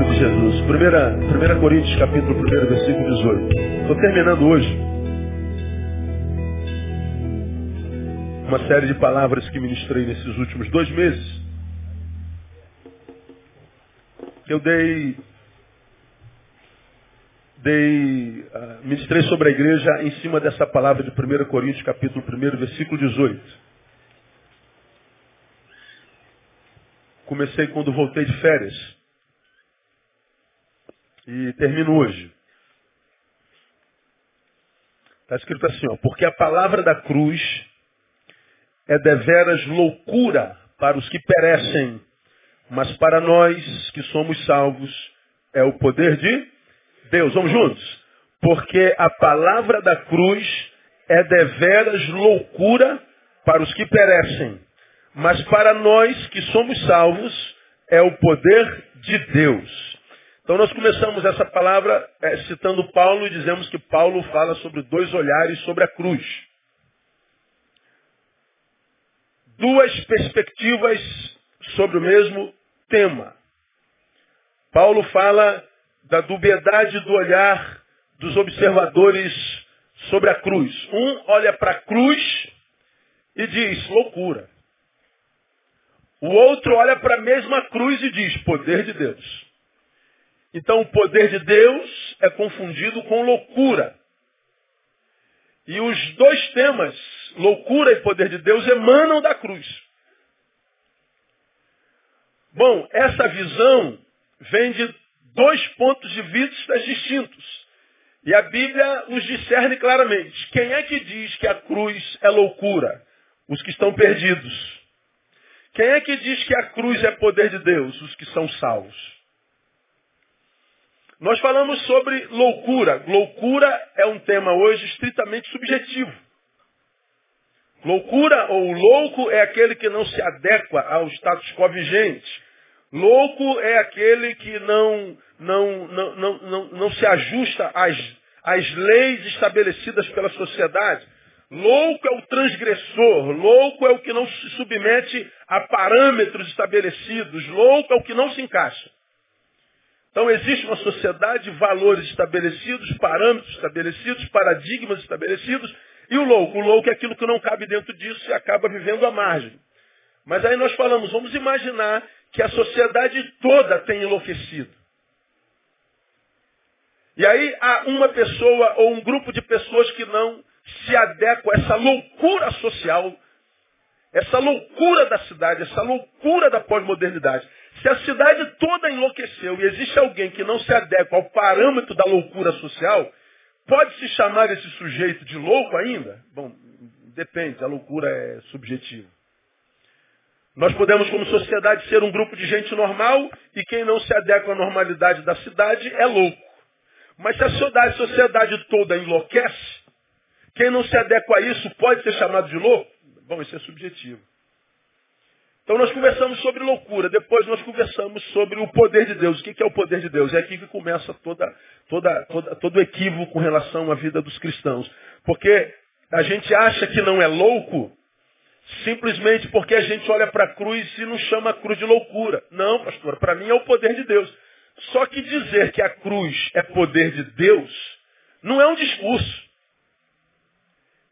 Jesus. 1 Coríntios, capítulo 1, versículo 18. Estou terminando hoje uma série de palavras que ministrei nesses últimos dois meses. Eu dei, dei uh, ministrei sobre a igreja em cima dessa palavra de 1 Coríntios, capítulo 1, versículo 18. Comecei quando voltei de férias. E termino hoje. Está escrito assim, ó, porque a palavra da cruz é deveras loucura para os que perecem, mas para nós que somos salvos é o poder de Deus. Vamos juntos? Porque a palavra da cruz é deveras loucura para os que perecem, mas para nós que somos salvos é o poder de Deus. Então nós começamos essa palavra é, citando Paulo e dizemos que Paulo fala sobre dois olhares sobre a cruz. Duas perspectivas sobre o mesmo tema. Paulo fala da dubiedade do olhar dos observadores sobre a cruz. Um olha para a cruz e diz loucura. O outro olha para a mesma cruz e diz poder de Deus. Então o poder de Deus é confundido com loucura. E os dois temas, loucura e poder de Deus, emanam da cruz. Bom, essa visão vem de dois pontos de vista distintos. E a Bíblia os discerne claramente. Quem é que diz que a cruz é loucura? Os que estão perdidos. Quem é que diz que a cruz é poder de Deus? Os que são salvos. Nós falamos sobre loucura. Loucura é um tema hoje estritamente subjetivo. Loucura ou louco é aquele que não se adequa ao status quo vigente. Louco é aquele que não, não, não, não, não, não se ajusta às, às leis estabelecidas pela sociedade. Louco é o transgressor, louco é o que não se submete a parâmetros estabelecidos, louco é o que não se encaixa. Então existe uma sociedade, valores estabelecidos, parâmetros estabelecidos, paradigmas estabelecidos, e o louco. O louco é aquilo que não cabe dentro disso e acaba vivendo à margem. Mas aí nós falamos, vamos imaginar que a sociedade toda tem enlouquecido. E aí há uma pessoa ou um grupo de pessoas que não se adequam a essa loucura social, essa loucura da cidade, essa loucura da pós-modernidade. Se a cidade toda enlouqueceu e existe alguém que não se adequa ao parâmetro da loucura social, pode-se chamar esse sujeito de louco ainda? Bom, depende, a loucura é subjetiva. Nós podemos, como sociedade, ser um grupo de gente normal e quem não se adequa à normalidade da cidade é louco. Mas se a sociedade, sociedade toda enlouquece, quem não se adequa a isso pode ser chamado de louco? Bom, isso é subjetivo. Então nós conversamos sobre loucura, depois nós conversamos sobre o poder de Deus. O que é o poder de Deus? É aqui que começa toda, toda, toda, todo o equívoco com relação à vida dos cristãos. Porque a gente acha que não é louco simplesmente porque a gente olha para a cruz e não chama a cruz de loucura. Não, pastor, para mim é o poder de Deus. Só que dizer que a cruz é poder de Deus não é um discurso.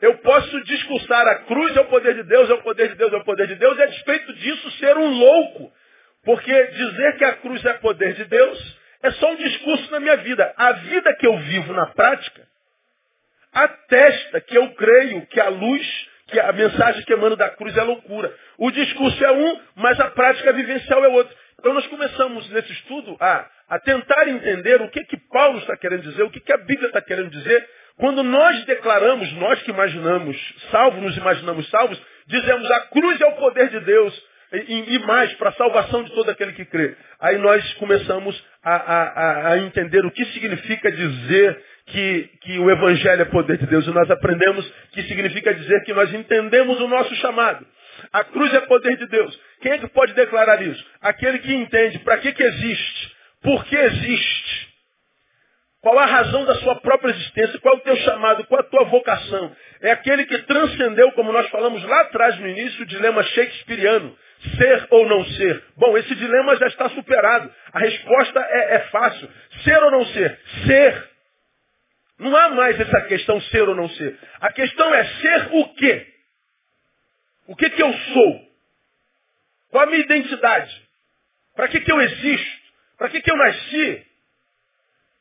Eu posso discursar a cruz é o poder de Deus, é o poder de Deus, é o poder de Deus, e a despeito disso ser um louco. Porque dizer que a cruz é poder de Deus é só um discurso na minha vida. A vida que eu vivo na prática atesta que eu creio que a luz, que a mensagem que emana da cruz é loucura. O discurso é um, mas a prática vivencial é outro. Então nós começamos nesse estudo a, a tentar entender o que, que Paulo está querendo dizer, o que, que a Bíblia está querendo dizer, quando nós declaramos, nós que imaginamos salvos, nos imaginamos salvos, dizemos a cruz é o poder de Deus e, e mais, para a salvação de todo aquele que crê. Aí nós começamos a, a, a entender o que significa dizer que, que, o Evangelho é poder de Deus. E nós aprendemos que significa dizer que nós entendemos o nosso chamado. A cruz é poder de Deus. Quem é que pode declarar isso? Aquele que entende para que, que existe, por que existe, Qual a razão da sua própria existência? Qual o teu chamado? Qual a tua vocação? É aquele que transcendeu, como nós falamos lá atrás no início, o dilema shakespeariano. Ser ou não ser? Bom, esse dilema já está superado. A resposta é, é fácil. Ser ou não ser? Ser. Não há mais essa questão ser ou não ser. A questão é ser o quê? O que, que eu sou? Qual a minha identidade? Para que, que eu existo? Para que, que eu nasci?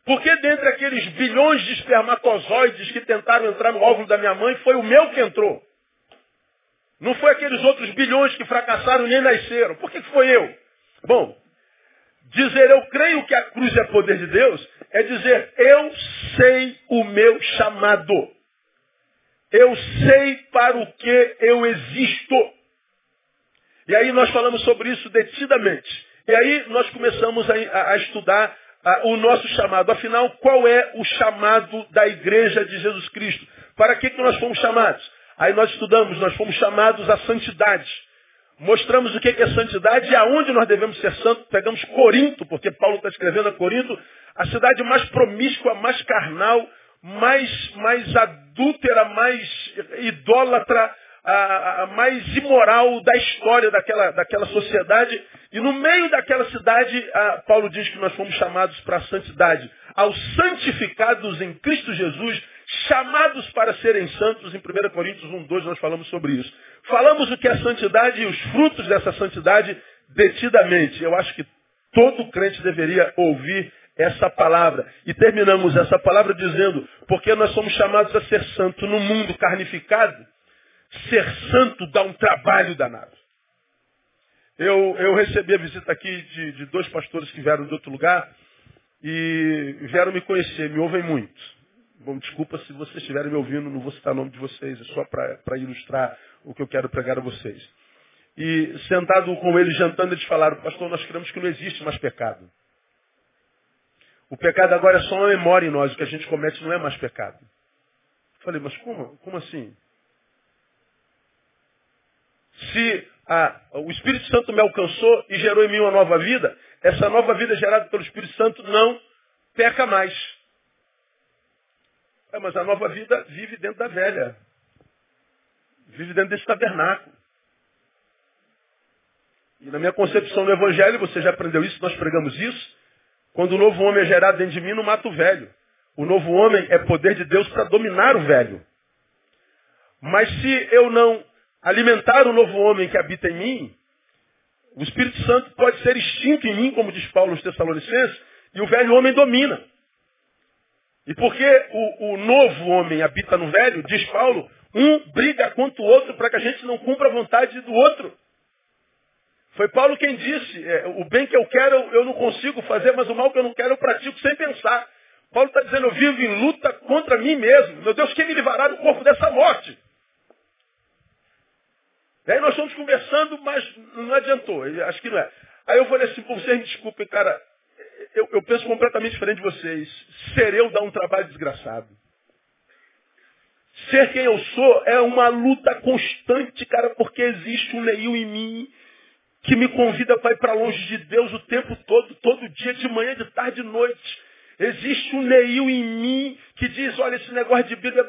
Porque dentre aqueles bilhões de espermatozoides que tentaram entrar no óvulo da minha mãe, foi o meu que entrou. Não foi aqueles outros bilhões que fracassaram nem nasceram. Por que foi eu? Bom, dizer eu creio que a cruz é poder de Deus é dizer eu sei o meu chamado. Eu sei para o que eu existo. E aí nós falamos sobre isso detidamente. E aí nós começamos a, a, a estudar a, o nosso chamado. Afinal, qual é o chamado da igreja de Jesus Cristo? Para que, que nós fomos chamados? Aí nós estudamos, nós fomos chamados à santidade. Mostramos o que é santidade e aonde nós devemos ser santos. Pegamos Corinto, porque Paulo está escrevendo a Corinto, a cidade mais promíscua, mais carnal, mais, mais adúltera, mais idólatra, a, a, mais imoral da história daquela, daquela sociedade. E no meio daquela cidade, a, Paulo diz que nós fomos chamados para a santidade. Aos santificados em Cristo Jesus, chamados para serem santos, em 1 Coríntios 1, 2 nós falamos sobre isso. Falamos o que é santidade e os frutos dessa santidade detidamente. Eu acho que todo crente deveria ouvir essa palavra. E terminamos essa palavra dizendo, porque nós somos chamados a ser santo no mundo carnificado, ser santo dá um trabalho danado. Eu, eu recebi a visita aqui de, de dois pastores que vieram de outro lugar e vieram me conhecer, me ouvem muito. Bom, desculpa se vocês estiverem me ouvindo, não vou citar o nome de vocês, é só para ilustrar o que eu quero pregar a vocês. E sentado com eles, jantando, eles falaram, pastor, nós queremos que não existe mais pecado. O pecado agora é só uma memória em nós, o que a gente comete não é mais pecado. Falei, mas como, como assim? Se a, o Espírito Santo me alcançou e gerou em mim uma nova vida, essa nova vida gerada pelo Espírito Santo não peca mais. É, mas a nova vida vive dentro da velha. Vive dentro desse tabernáculo. E na minha concepção do Evangelho, você já aprendeu isso, nós pregamos isso. Quando o novo homem é gerado dentro de mim, não mata o velho. O novo homem é poder de Deus para dominar o velho. Mas se eu não alimentar o novo homem que habita em mim, o Espírito Santo pode ser extinto em mim, como diz Paulo aos Tessalonicenses, e o velho homem domina. E porque o, o novo homem habita no velho, diz Paulo, um briga contra o outro para que a gente não cumpra a vontade do outro. Foi Paulo quem disse, é, o bem que eu quero eu não consigo fazer, mas o mal que eu não quero eu pratico sem pensar. Paulo está dizendo, eu vivo em luta contra mim mesmo. Meu Deus, quem me livrará do corpo dessa morte? E aí nós estamos conversando, mas não adiantou. Acho que não é. Aí eu falei assim, por vocês me desculpem, cara, eu, eu, penso completamente diferente de vocês. Ser eu dá um trabalho desgraçado. Ser quem eu sou é uma luta constante, cara, porque existe um leio em mim que me convida para ir para longe de Deus o tempo todo, todo dia, de manhã, de tarde, de noite. Existe um leio em mim que diz, olha, esse negócio de Bíblia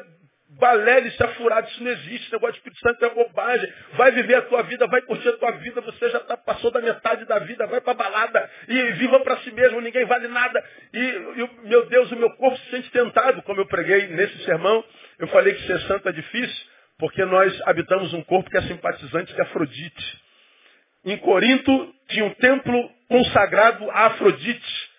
balela, isso é furado, isso não existe, esse negócio de Espírito Santo é bobagem. Vai viver a tua vida, vai curtir a tua vida, você já tá, passou da metade da vida, vai para balada e viva para si mesmo, ninguém vale nada. E, e, meu Deus, o meu corpo se sente tentado, como eu preguei nesse sermão. Eu falei que ser santo é difícil, porque nós habitamos um corpo que é simpatizante de Afrodite. Em Corinto tinha um templo consagrado a Afrodite,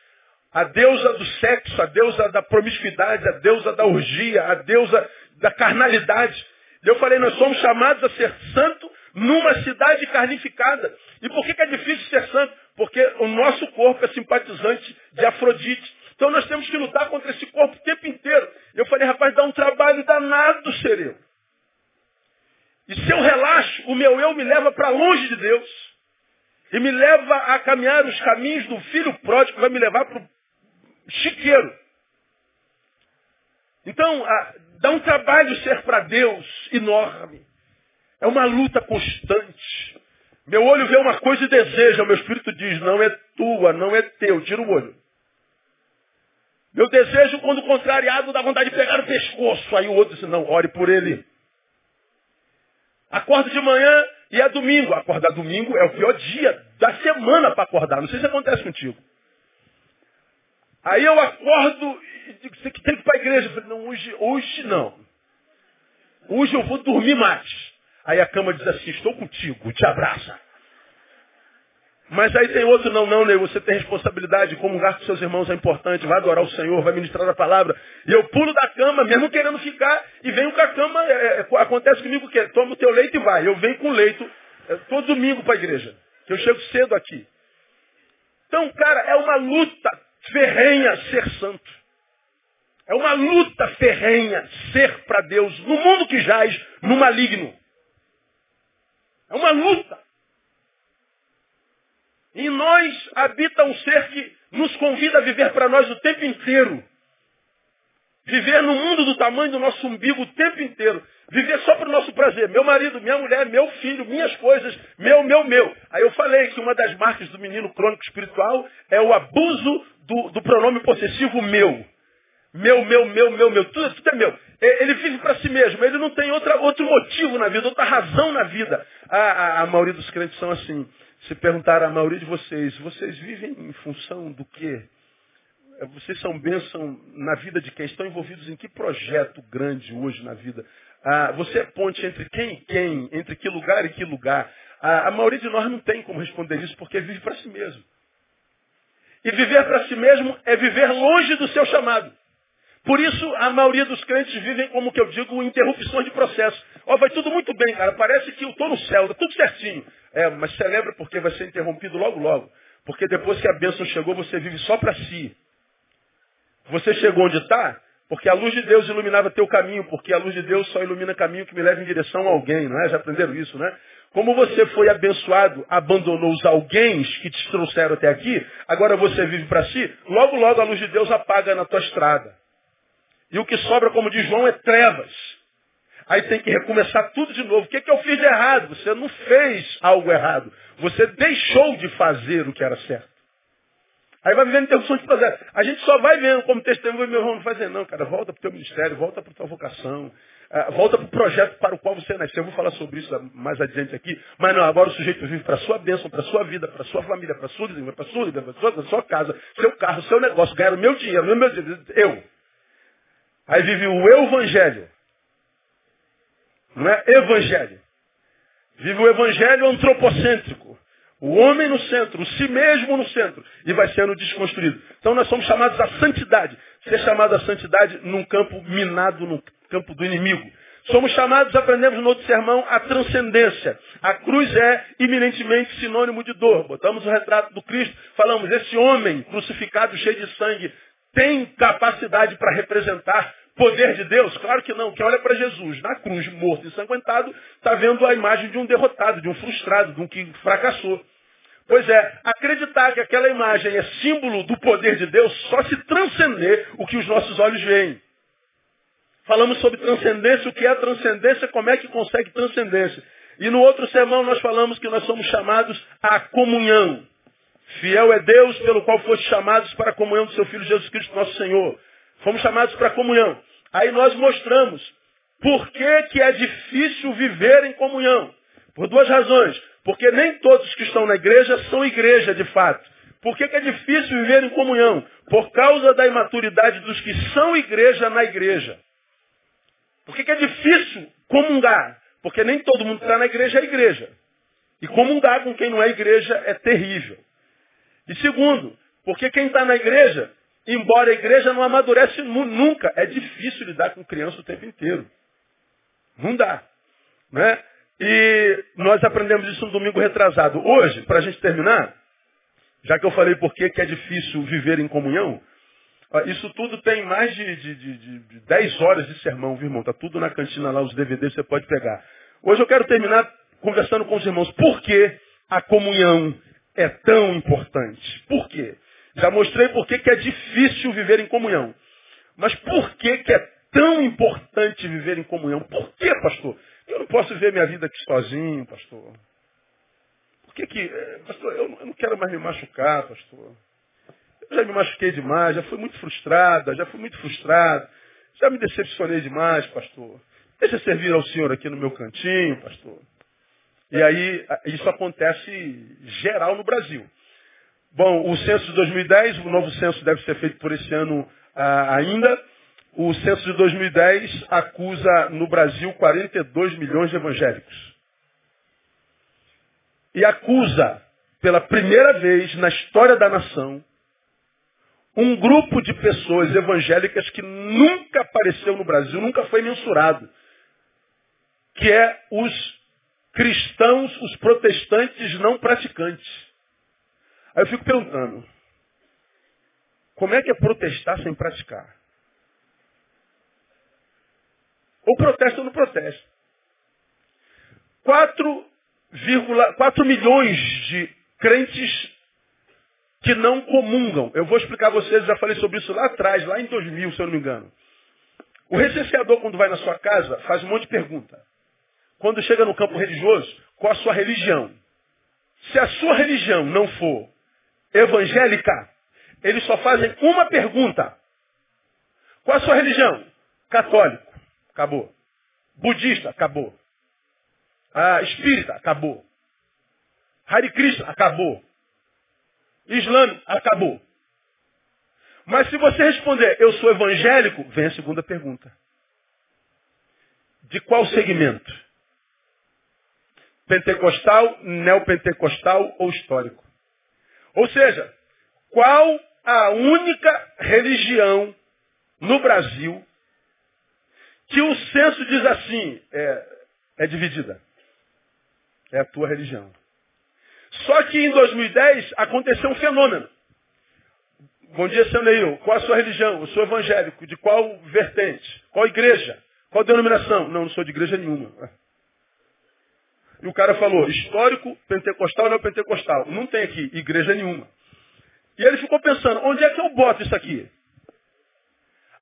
a deusa do sexo, a deusa da promiscuidade, a deusa da orgia, a deusa da carnalidade. Eu falei, nós somos chamados a ser santo numa cidade carnificada. E por que, que é difícil ser santo? Porque o nosso corpo é simpatizante de Afrodite. Então nós temos que lutar contra esse corpo o tempo inteiro. Eu falei, rapaz, dá um trabalho danado ser eu. E se eu relaxo, o meu eu me leva para longe de Deus e me leva a caminhar os caminhos do filho pródigo, vai me levar para o chiqueiro. Então, a, dá um trabalho ser para Deus enorme. É uma luta constante. Meu olho vê uma coisa e deseja, meu espírito diz, não é tua, não é teu, tira o olho. Meu desejo, quando contrariado, dá vontade de pegar o pescoço. Aí o outro diz, não, ore por ele. Acordo de manhã e é domingo. Acordar domingo é o pior dia da semana para acordar. Não sei se acontece contigo. Aí eu acordo e digo, você que tem que ir para a igreja. Eu falei, não, hoje, hoje não. Hoje eu vou dormir mais. Aí a cama diz assim, estou contigo, te abraça. Mas aí tem outro, não, não, Ney, você tem responsabilidade, comungar com seus irmãos é importante, vai adorar o Senhor, vai ministrar a palavra. E eu pulo da cama, mesmo querendo ficar, e venho com a cama, é, é, acontece comigo o quê? Toma o teu leito e vai. Eu venho com o leito é, todo domingo para a igreja, que eu chego cedo aqui. Então, cara, é uma luta ferrenha ser santo. É uma luta ferrenha ser para Deus no mundo que jaz no maligno. É uma luta. Em nós habita um ser que nos convida a viver para nós o tempo inteiro. Viver no mundo do tamanho do nosso umbigo o tempo inteiro. Viver só para o nosso prazer. Meu marido, minha mulher, meu filho, minhas coisas, meu, meu, meu. Aí eu falei que uma das marcas do menino crônico espiritual é o abuso do, do pronome possessivo meu. Meu, meu, meu, meu, meu. Tudo, tudo é meu. Ele vive para si mesmo. Ele não tem outra, outro motivo na vida, outra razão na vida. A, a, a maioria dos crentes são assim. Se perguntar a maioria de vocês, vocês vivem em função do quê? Vocês são bênção na vida de quem? Estão envolvidos em que projeto grande hoje na vida? Ah, você é ponte entre quem e quem? Entre que lugar e que lugar? Ah, a maioria de nós não tem como responder isso porque vive para si mesmo. E viver para si mesmo é viver longe do seu chamado. Por isso, a maioria dos crentes vivem, como que eu digo, interrupções de processo. Ó, vai tudo muito bem, cara. Parece que eu estou no céu, está tudo certinho. É, mas celebra porque vai ser interrompido logo, logo. Porque depois que a bênção chegou, você vive só para si. Você chegou onde está? Porque a luz de Deus iluminava teu caminho, porque a luz de Deus só ilumina caminho que me leva em direção a alguém, não é? Já aprenderam isso, né? Como você foi abençoado, abandonou os alguém que te trouxeram até aqui, agora você vive para si, logo, logo a luz de Deus apaga na tua estrada. E o que sobra, como diz João, é trevas. Aí tem que recomeçar tudo de novo. O que, é que eu fiz de errado? Você não fez algo errado. Você deixou de fazer o que era certo. Aí vai vivendo interrupção de prazer. A gente só vai vendo como testemunho, meu irmão, não fazer não, cara. Volta para o teu ministério, volta para a tua vocação. Uh, volta para o projeto para o qual você nasceu. Eu vou falar sobre isso mais adiante aqui. Mas não, agora o sujeito vive para a sua bênção, para a sua vida, para a sua família, para a sua vida, para a sua vida, para a sua, sua casa, seu carro, seu negócio, ganhar o meu dinheiro, o meu dinheiro. Eu. Aí vive o evangelho. Não é evangelho. Vive o evangelho antropocêntrico. O homem no centro, o si mesmo no centro. E vai sendo desconstruído. Então nós somos chamados à santidade. Ser chamado à santidade num campo minado, no campo do inimigo. Somos chamados, aprendemos no outro sermão, à transcendência. A cruz é iminentemente sinônimo de dor. Botamos o retrato do Cristo, falamos, esse homem crucificado, cheio de sangue, tem capacidade para representar poder de Deus? Claro que não. Quem olha para Jesus na cruz, morto e ensanguentado, está vendo a imagem de um derrotado, de um frustrado, de um que fracassou. Pois é, acreditar que aquela imagem é símbolo do poder de Deus só se transcender o que os nossos olhos veem. Falamos sobre transcendência, o que é transcendência, como é que consegue transcendência. E no outro sermão nós falamos que nós somos chamados à comunhão. Fiel é Deus pelo qual foste chamados para a comunhão do seu Filho Jesus Cristo, nosso Senhor. Fomos chamados para comunhão. Aí nós mostramos por que, que é difícil viver em comunhão. Por duas razões. Porque nem todos que estão na igreja são igreja de fato. Por que, que é difícil viver em comunhão? Por causa da imaturidade dos que são igreja na igreja. Por que, que é difícil comungar? Porque nem todo mundo que está na igreja é igreja. E comungar com quem não é igreja é terrível. E segundo, porque quem está na igreja, embora a igreja não amadurece nunca, é difícil lidar com criança o tempo inteiro. Não dá. Né? E nós aprendemos isso no domingo retrasado. Hoje, para a gente terminar, já que eu falei por que é difícil viver em comunhão, isso tudo tem mais de, de, de, de 10 horas de sermão, viu, irmão? Está tudo na cantina lá, os DVDs você pode pegar. Hoje eu quero terminar conversando com os irmãos. Por que a comunhão é tão importante. Por quê? Já mostrei por que é difícil viver em comunhão. Mas por que, que é tão importante viver em comunhão? Por que, pastor? Eu não posso ver minha vida aqui sozinho, pastor. Por que que, eh, pastor, eu não quero mais me machucar, pastor. Eu já me machuquei demais, já fui muito frustrada, já fui muito frustrado. Já me decepcionei demais, pastor. Deixa eu servir ao Senhor aqui no meu cantinho, pastor. E aí, isso acontece geral no Brasil. Bom, o censo de 2010, o novo censo deve ser feito por esse ano ah, ainda. O censo de 2010 acusa no Brasil 42 milhões de evangélicos. E acusa, pela primeira vez na história da nação, um grupo de pessoas evangélicas que nunca apareceu no Brasil, nunca foi mensurado, que é os cristãos, os protestantes não praticantes. Aí eu fico perguntando, como é que é protestar sem praticar? Ou protesta ou não protesta. 4, 4 milhões de crentes que não comungam. Eu vou explicar a vocês, já falei sobre isso lá atrás, lá em 2000, se eu não me engano. O recenseador, quando vai na sua casa, faz um monte de pergunta. Quando chega no campo religioso, qual a sua religião? Se a sua religião não for evangélica, eles só fazem uma pergunta. Qual a sua religião? Católico. Acabou. Budista. Acabou. Ah, espírita. Acabou. Hare Krishna. Acabou. Islâmico. Acabou. Mas se você responder, eu sou evangélico, vem a segunda pergunta. De qual segmento? Pentecostal, neopentecostal ou histórico? Ou seja, qual a única religião no Brasil que o censo diz assim, é, é dividida? É a tua religião. Só que em 2010 aconteceu um fenômeno. Bom dia, seu Neil. Qual a sua religião? Eu sou evangélico. De qual vertente? Qual igreja? Qual denominação? Não, não sou de igreja nenhuma. E o cara falou, histórico, pentecostal, não pentecostal. Não tem aqui igreja nenhuma. E ele ficou pensando, onde é que eu boto isso aqui?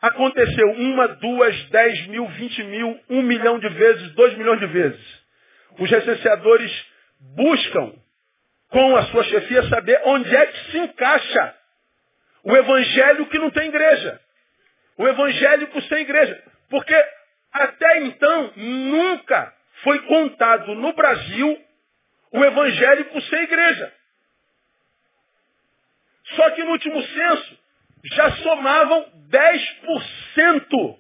Aconteceu uma, duas, dez mil, vinte mil, um milhão de vezes, dois milhões de vezes. Os recenseadores buscam, com a sua chefia, saber onde é que se encaixa o evangelho que não tem igreja. O evangélico sem igreja. Porque até então nunca foi contado no Brasil o evangélico sem igreja. Só que no último censo já somavam 10%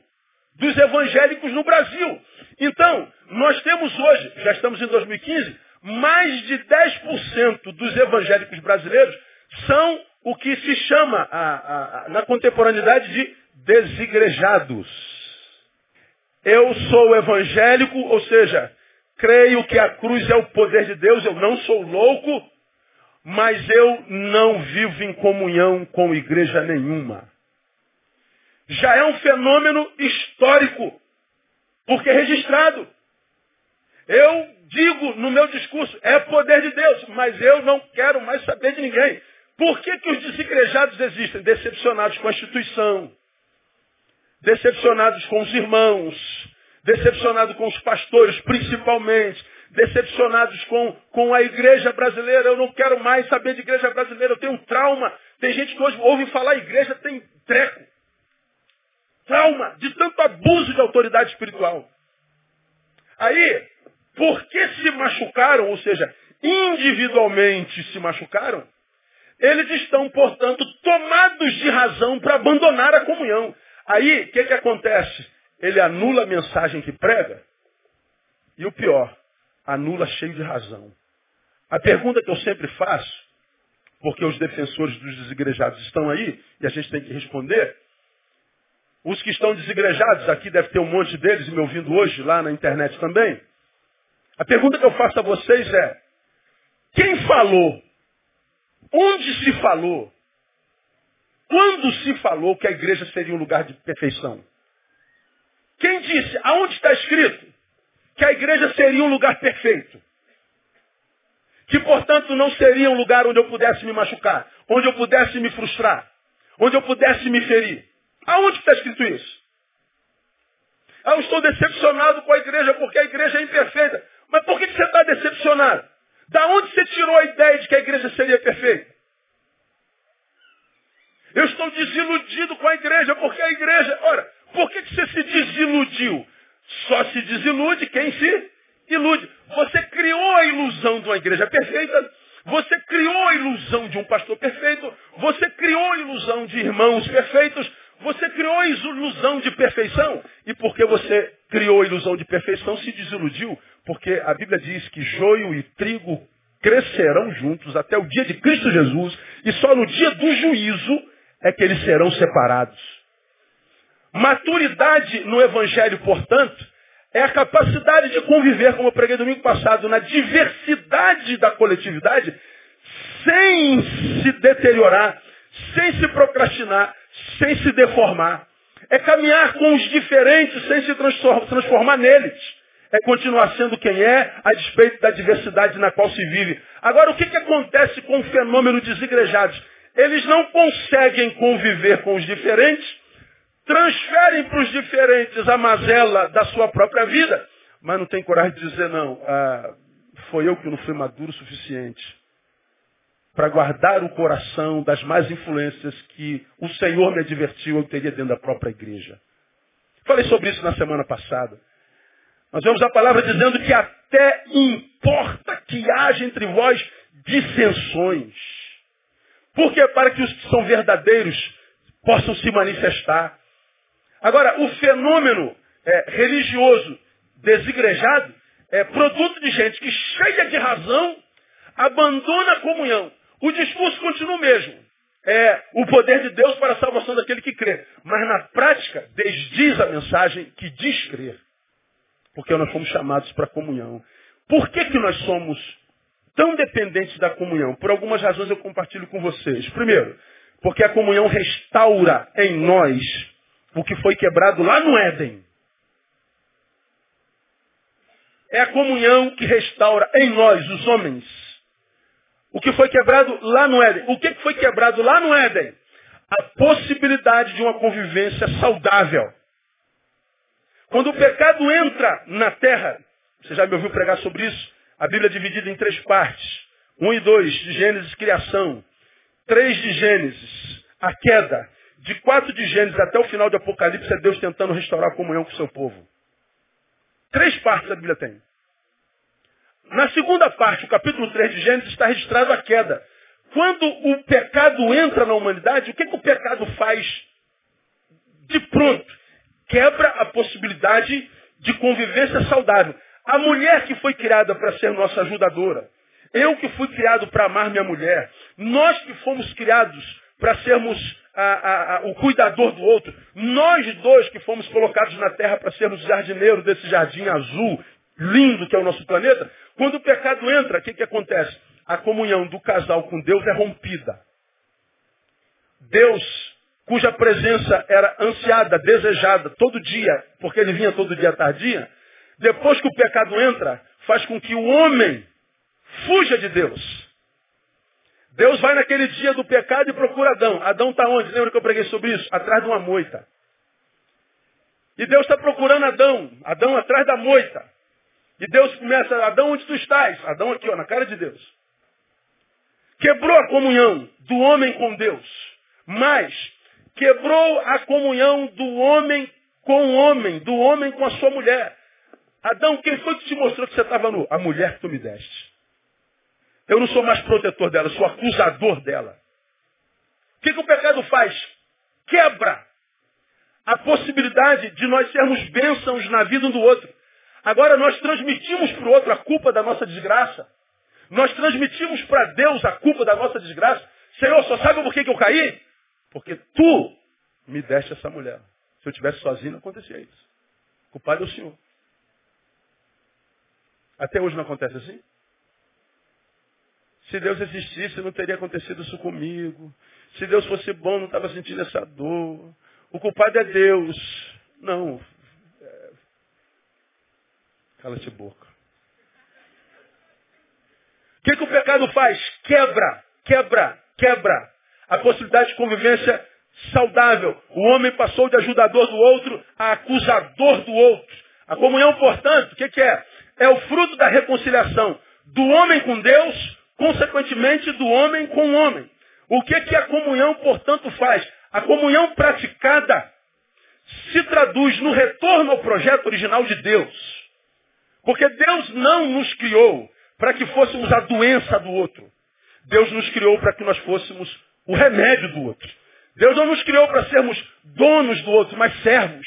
dos evangélicos no Brasil. Então, nós temos hoje, já estamos em 2015, mais de 10% dos evangélicos brasileiros são o que se chama a, a, a, na contemporaneidade de desigrejados. Eu sou evangélico, ou seja, creio que a cruz é o poder de Deus, eu não sou louco, mas eu não vivo em comunhão com igreja nenhuma. Já é um fenômeno histórico, porque registrado. Eu digo no meu discurso, é poder de Deus, mas eu não quero mais saber de ninguém. Por que, que os desigrejados existem? Decepcionados com a instituição, decepcionados com os irmãos, decepcionados com os pastores, principalmente, decepcionados com, com a igreja brasileira. Eu não quero mais saber de igreja brasileira, eu tenho um trauma. Tem gente que hoje ouve falar igreja, tem treco. Trauma de tanto abuso de autoridade espiritual. Aí, porque se machucaram, ou seja, individualmente se machucaram, eles estão, portanto, tomados de razão para abandonar a comunhão. Aí, o que, que acontece? Ele anula a mensagem que prega. E o pior, anula cheio de razão. A pergunta que eu sempre faço, porque os defensores dos desigrejados estão aí, e a gente tem que responder, os que estão desigrejados, aqui deve ter um monte deles me ouvindo hoje, lá na internet também. A pergunta que eu faço a vocês é, quem falou? Onde se falou? Quando se falou que a igreja seria um lugar de perfeição? Quem disse? Aonde está escrito? Que a igreja seria um lugar perfeito. Que, portanto, não seria um lugar onde eu pudesse me machucar, onde eu pudesse me frustrar, onde eu pudesse me ferir. Aonde está escrito isso? Eu estou decepcionado com a igreja porque a igreja é imperfeita. Mas por que você está decepcionado? Da onde você tirou a ideia de que a igreja seria perfeita? Eu estou desiludido com a igreja, porque a igreja. Ora, por que, você se desiludiu? Só se desilude quem se ilude. Você criou a ilusão de uma igreja perfeita, você criou a ilusão de um pastor perfeito, você criou a ilusão de irmãos perfeitos, você criou a ilusão de perfeição. E porque você criou a ilusão de perfeição, se desiludiu. Porque a Bíblia diz que joio e trigo crescerão juntos até o dia de Cristo Jesus, e só no dia do juízo é que eles serão separados. Maturidade no Evangelho, portanto, é a capacidade de conviver, como eu preguei domingo passado, na diversidade da coletividade, sem se deteriorar, sem se procrastinar, sem se deformar. É caminhar com os diferentes sem se transformar neles. É continuar sendo quem é, a despeito da diversidade na qual se vive. Agora, o que, que acontece com o fenômeno desigrejados? Eles não conseguem conviver com os diferentes, transferem para os diferentes a mazela da sua própria vida, mas não tem coragem de dizer, não, ah, foi eu que não fui maduro o suficiente para guardar o coração das más influências que o Senhor me advertiu eu teria dentro da própria igreja. Falei sobre isso na semana passada. Nós vemos a palavra dizendo que até importa que haja entre vós dissensões. Porque para que os que são verdadeiros possam se manifestar. Agora, o fenômeno é, religioso desigrejado é produto de gente que, cheia de razão, abandona a comunhão. O discurso continua o mesmo. É o poder de Deus para a salvação daquele que crê. Mas na prática, desdiz a mensagem que diz crer. Porque nós fomos chamados para a comunhão. Por que, que nós somos tão dependentes da comunhão? Por algumas razões eu compartilho com vocês. Primeiro, porque a comunhão restaura em nós o que foi quebrado lá no Éden. É a comunhão que restaura em nós, os homens, o que foi quebrado lá no Éden. O que foi quebrado lá no Éden? A possibilidade de uma convivência saudável. Quando o pecado entra na terra, você já me ouviu pregar sobre isso? A Bíblia é dividida em três partes. Um e dois, de Gênesis, criação. Três de Gênesis, a queda. De quatro de Gênesis até o final de Apocalipse, é Deus tentando restaurar a comunhão com o seu povo. Três partes a Bíblia tem. Na segunda parte, o capítulo 3 de Gênesis, está registrado a queda. Quando o pecado entra na humanidade, o que, que o pecado faz de pronto? Quebra a possibilidade de convivência saudável. A mulher que foi criada para ser nossa ajudadora, eu que fui criado para amar minha mulher, nós que fomos criados para sermos a, a, a, o cuidador do outro, nós dois que fomos colocados na terra para sermos jardineiros desse jardim azul, lindo que é o nosso planeta, quando o pecado entra, o que, que acontece? A comunhão do casal com Deus é rompida. Deus, cuja presença era ansiada, desejada todo dia, porque ele vinha todo dia tardia, depois que o pecado entra, faz com que o homem fuja de Deus. Deus vai naquele dia do pecado e procura Adão. Adão está onde? Lembra que eu preguei sobre isso? Atrás de uma moita. E Deus está procurando Adão. Adão atrás da moita. E Deus começa, Adão, onde tu estás? Adão aqui, ó, na cara de Deus. Quebrou a comunhão do homem com Deus. Mas quebrou a comunhão do homem com o homem, do homem com a sua mulher. Adão, quem foi que te mostrou que você estava nu? A mulher que tu me deste. Eu não sou mais protetor dela, sou acusador dela. O que, que o pecado faz? Quebra a possibilidade de nós sermos bênçãos na vida um do outro. Agora nós transmitimos para o outro a culpa da nossa desgraça. Nós transmitimos para Deus a culpa da nossa desgraça. Senhor, só sabe por que, que eu caí? Porque tu me deste essa mulher. Se eu tivesse sozinho, não acontecia isso. O culpado é o Senhor. Até hoje não acontece assim? Se Deus existisse, não teria acontecido isso comigo. Se Deus fosse bom, não estava sentindo essa dor. O culpado é Deus. Não, Cala-te boca. O que, que o pecado faz? Quebra, quebra, quebra a possibilidade de convivência saudável. O homem passou de ajudador do outro a acusador do outro. A comunhão, portanto, o que, que é? É o fruto da reconciliação do homem com Deus, consequentemente do homem com o homem. O que, que a comunhão, portanto, faz? A comunhão praticada se traduz no retorno ao projeto original de Deus. Porque Deus não nos criou para que fôssemos a doença do outro. Deus nos criou para que nós fôssemos o remédio do outro. Deus não nos criou para sermos donos do outro, mas servos.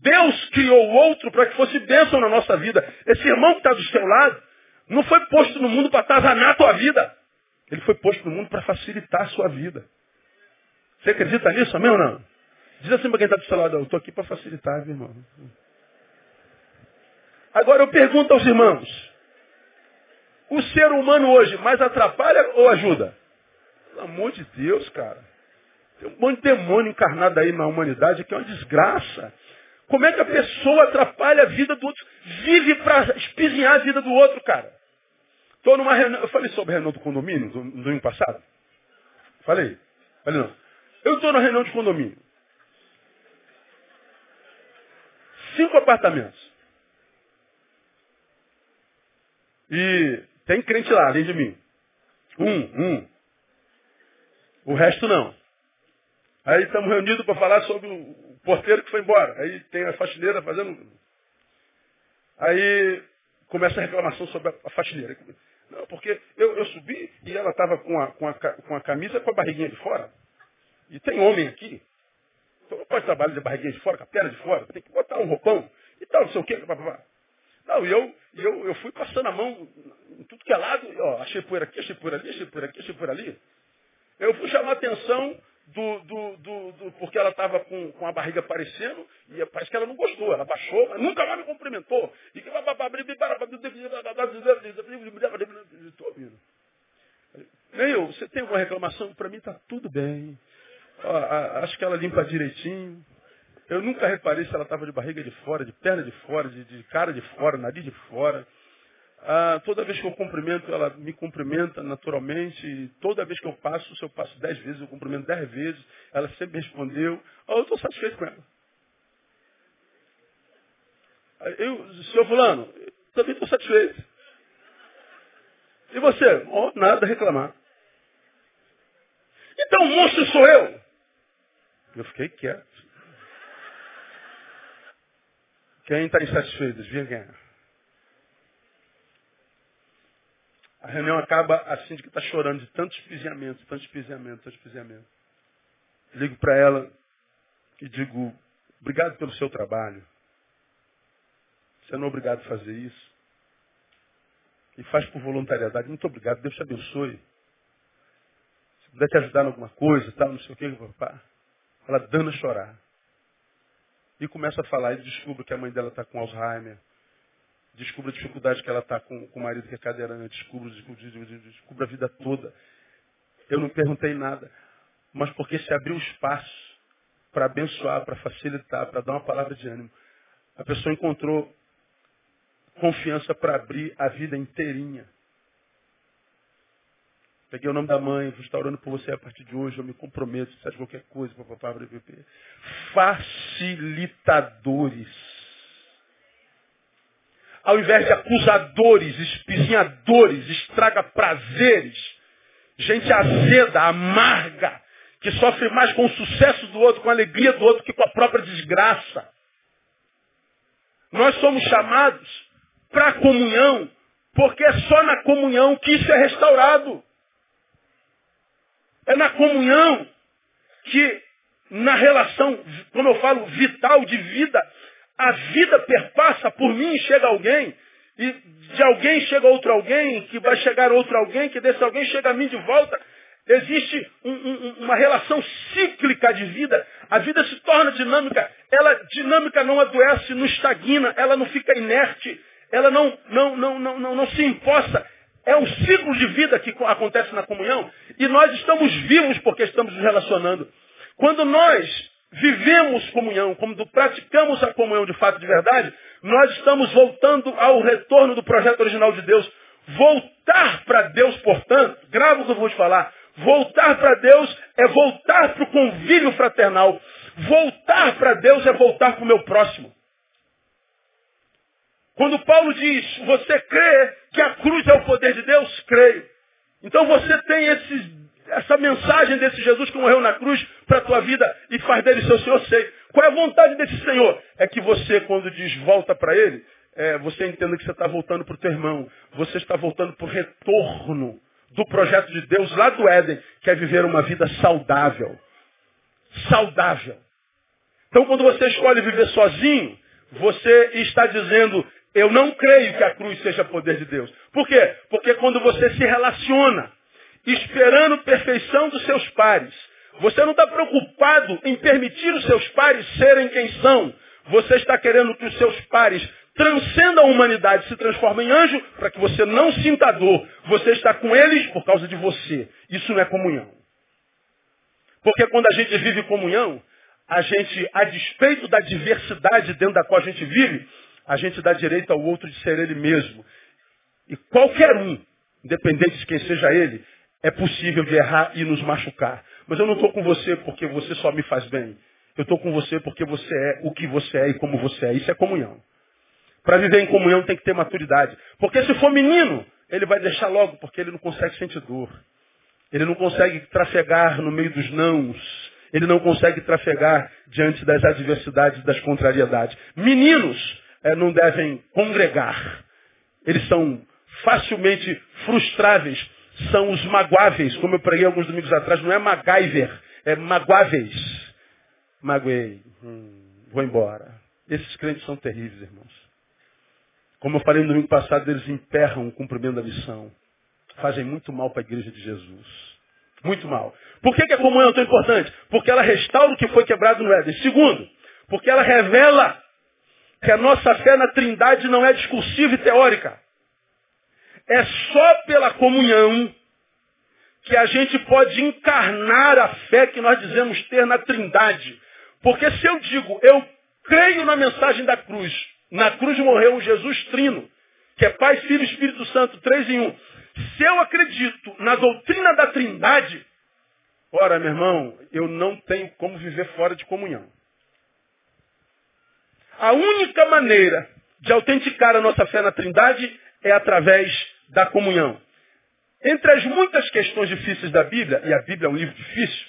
Deus criou o outro para que fosse bênção na nossa vida. Esse irmão que está do seu lado não foi posto no mundo para atazanar a tua vida. Ele foi posto no mundo para facilitar a sua vida. Você acredita nisso, amém ou não? Diz assim para quem está do seu lado, eu estou aqui para facilitar, viu, irmão. Agora eu pergunto aos irmãos, o ser humano hoje mais atrapalha ou ajuda? Pelo amor de Deus, cara. Tem um monte de demônio encarnado aí na humanidade que é uma desgraça. Como é que a pessoa atrapalha a vida do outro? Vive para espizinhar a vida do outro, cara. Estou numa reunião. Eu falei sobre a reunião do condomínio do, do ano passado? Falei? Falei não. Eu estou na reunião de condomínio. Cinco apartamentos. E tem crente lá, além de mim. Um, um. O resto não. Aí estamos reunidos para falar sobre o porteiro que foi embora. Aí tem a faxineira fazendo. Aí começa a reclamação sobre a faxineira. Não, porque eu, eu subi e ela estava com a, com, a, com a camisa com a barriguinha de fora. E tem homem aqui. Então não pode trabalhar de barriguinha de fora, com a perna de fora. Tem que botar um roupão e tal, não sei o quê. Não, e eu, eu, eu fui passando a mão em tudo que é lado. Ó, achei poeira aqui, achei poeira ali, achei poeira aqui, achei poeira ali. Eu fui chamar atenção do, do, do, do porque ela estava com, com a barriga aparecendo e parece que ela não gostou. Ela baixou, mas nunca mais me cumprimentou. E que Estou ouvindo. Neil, você tem alguma reclamação? Para mim está tudo bem. Ó, acho que ela limpa direitinho. Eu nunca reparei se ela estava de barriga de fora, de perna de fora, de, de cara de fora, nariz de fora. Ah, toda vez que eu cumprimento, ela me cumprimenta naturalmente. Toda vez que eu passo, se eu passo dez vezes, eu cumprimento dez vezes. Ela sempre respondeu. Oh, eu estou satisfeito com ela. Eu, senhor fulano, também estou satisfeito. E você? Oh, nada a reclamar. Então o monstro sou eu. Eu fiquei quieto. Quem está insatisfeito? Adivinha quem é? A reunião acaba assim de que está chorando de tanto espiziamento, tanto espiziamento, tanto espiziamento. Ligo para ela e digo, obrigado pelo seu trabalho. Você não é obrigado a fazer isso. E faz por voluntariedade. Muito obrigado, Deus te abençoe. Se puder te ajudar em alguma coisa, tal, não sei o que, papá. Ela dando a chorar. E começa a falar e descobre que a mãe dela está com Alzheimer descubra a dificuldade que ela está com, com o marido que é cadeirante, descubra, descubra, descubra a vida toda. Eu não perguntei nada, mas porque se abriu espaço para abençoar, para facilitar, para dar uma palavra de ânimo. A pessoa encontrou confiança para abrir a vida inteirinha. Peguei o nome da mãe, vou estar orando por você a partir de hoje, eu me comprometo, se de qualquer coisa, papapá, Facilitadores ao invés de acusadores, espizinhadores, estraga prazeres, gente azeda, amarga, que sofre mais com o sucesso do outro, com a alegria do outro, que com a própria desgraça. Nós somos chamados para a comunhão, porque é só na comunhão que isso é restaurado. É na comunhão que, na relação, como eu falo, vital de vida, a vida perpassa por mim, chega alguém, e de alguém chega outro alguém, que vai chegar outro alguém, que desse alguém chega a mim de volta. Existe um, um, uma relação cíclica de vida. A vida se torna dinâmica. Ela, dinâmica não adoece, não estagna, ela não fica inerte, ela não, não, não, não, não, não se imposta. É um ciclo de vida que acontece na comunhão. E nós estamos vivos porque estamos nos relacionando. Quando nós vivemos comunhão, quando praticamos a comunhão de fato de verdade, nós estamos voltando ao retorno do projeto original de Deus. Voltar para Deus, portanto, grava o que eu vou te falar. Voltar para Deus é voltar para o convívio fraternal. Voltar para Deus é voltar para o meu próximo. Quando Paulo diz, você crê que a cruz é o poder de Deus? Creio. Então você tem esses essa mensagem desse Jesus que morreu na cruz para a tua vida e faz dele seu Senhor, sei. Qual é a vontade desse Senhor? É que você, quando diz volta para ele, é, você entenda que você está voltando para o teu irmão. Você está voltando para o retorno do projeto de Deus lá do Éden, que é viver uma vida saudável. Saudável. Então, quando você escolhe viver sozinho, você está dizendo, eu não creio que a cruz seja poder de Deus. Por quê? Porque quando você se relaciona, esperando perfeição dos seus pares, você não está preocupado em permitir os seus pares serem quem são. Você está querendo que os seus pares transcendam a humanidade, se transformem em anjo, para que você não sinta dor. Você está com eles por causa de você. Isso não é comunhão. Porque quando a gente vive comunhão, a gente, a despeito da diversidade dentro da qual a gente vive, a gente dá direito ao outro de ser ele mesmo. E qualquer um, independente de quem seja ele, é possível de errar e nos machucar. Mas eu não estou com você porque você só me faz bem. Eu estou com você porque você é o que você é e como você é. Isso é comunhão. Para viver em comunhão tem que ter maturidade. Porque se for menino, ele vai deixar logo, porque ele não consegue sentir dor. Ele não consegue trafegar no meio dos nãos. Ele não consegue trafegar diante das adversidades, das contrariedades. Meninos é, não devem congregar. Eles são facilmente frustráveis. São os magoáveis, como eu preguei alguns domingos atrás. Não é MacGyver, é magoáveis. Magoei. Hum, vou embora. Esses crentes são terríveis, irmãos. Como eu falei no domingo passado, eles emperram o cumprimento da missão. Fazem muito mal para a igreja de Jesus. Muito mal. Por que, que a comunhão é tão importante? Porque ela restaura o que foi quebrado no Éden. Segundo, porque ela revela que a nossa fé na trindade não é discursiva e teórica. É só pela comunhão que a gente pode encarnar a fé que nós dizemos ter na trindade. Porque se eu digo, eu creio na mensagem da cruz, na cruz morreu um Jesus trino, que é Pai, Filho e Espírito Santo, três em um. Se eu acredito na doutrina da trindade, ora, meu irmão, eu não tenho como viver fora de comunhão. A única maneira de autenticar a nossa fé na trindade é através da comunhão. Entre as muitas questões difíceis da Bíblia, e a Bíblia é um livro difícil,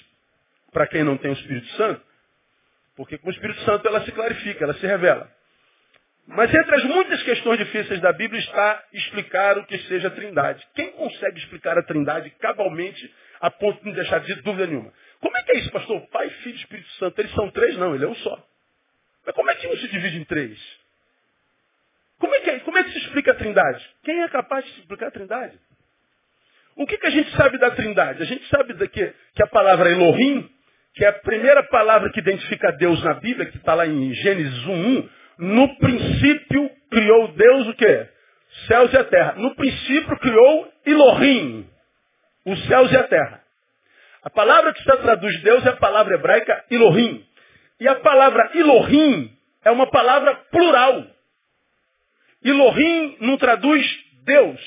para quem não tem o Espírito Santo, porque com o Espírito Santo ela se clarifica, ela se revela. Mas entre as muitas questões difíceis da Bíblia está explicar o que seja a trindade. Quem consegue explicar a trindade cabalmente a ponto de não deixar de dúvida nenhuma? Como é que é isso, pastor? Pai, Filho e Espírito Santo, eles são três? Não, ele é um só. Mas como é que um se divide em três? Como é que, é, como é que se explica a trindade? Quem é capaz de explicar a trindade? O que, que a gente sabe da trindade? A gente sabe que, que a palavra Elohim, que é a primeira palavra que identifica Deus na Bíblia, que está lá em Gênesis 1.1, no princípio criou Deus o quê? Céus e a terra. No princípio criou Elohim, os céus e a terra. A palavra que está traduz Deus é a palavra hebraica Elohim. E a palavra Elohim é uma palavra plural. Elohim não traduz Deus.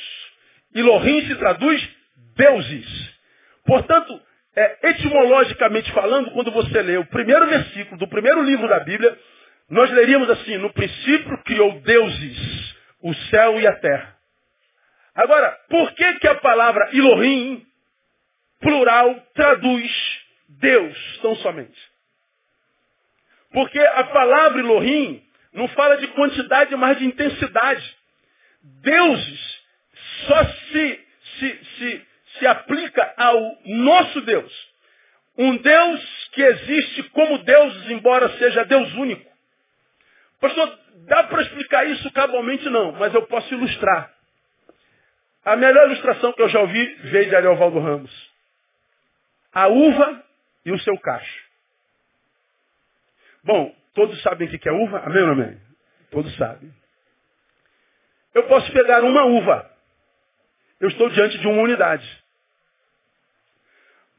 Elohim se traduz deuses. Portanto, é, etimologicamente falando, quando você lê o primeiro versículo do primeiro livro da Bíblia, nós leríamos assim, no princípio criou deuses, o céu e a terra. Agora, por que, que a palavra Elohim, plural, traduz Deus tão somente? Porque a palavra Elohim não fala de quantidade, mas de intensidade. Deuses só se, se, se, se aplica ao nosso Deus. Um Deus que existe como Deus, embora seja Deus único. Pastor, dá para explicar isso cabalmente? Não, mas eu posso ilustrar. A melhor ilustração que eu já ouvi veio de Ariovaldo Ramos. A uva e o seu cacho. Bom, todos sabem o que é uva? Amém ou amém? Todos sabem. Eu posso pegar uma uva. Eu estou diante de uma unidade.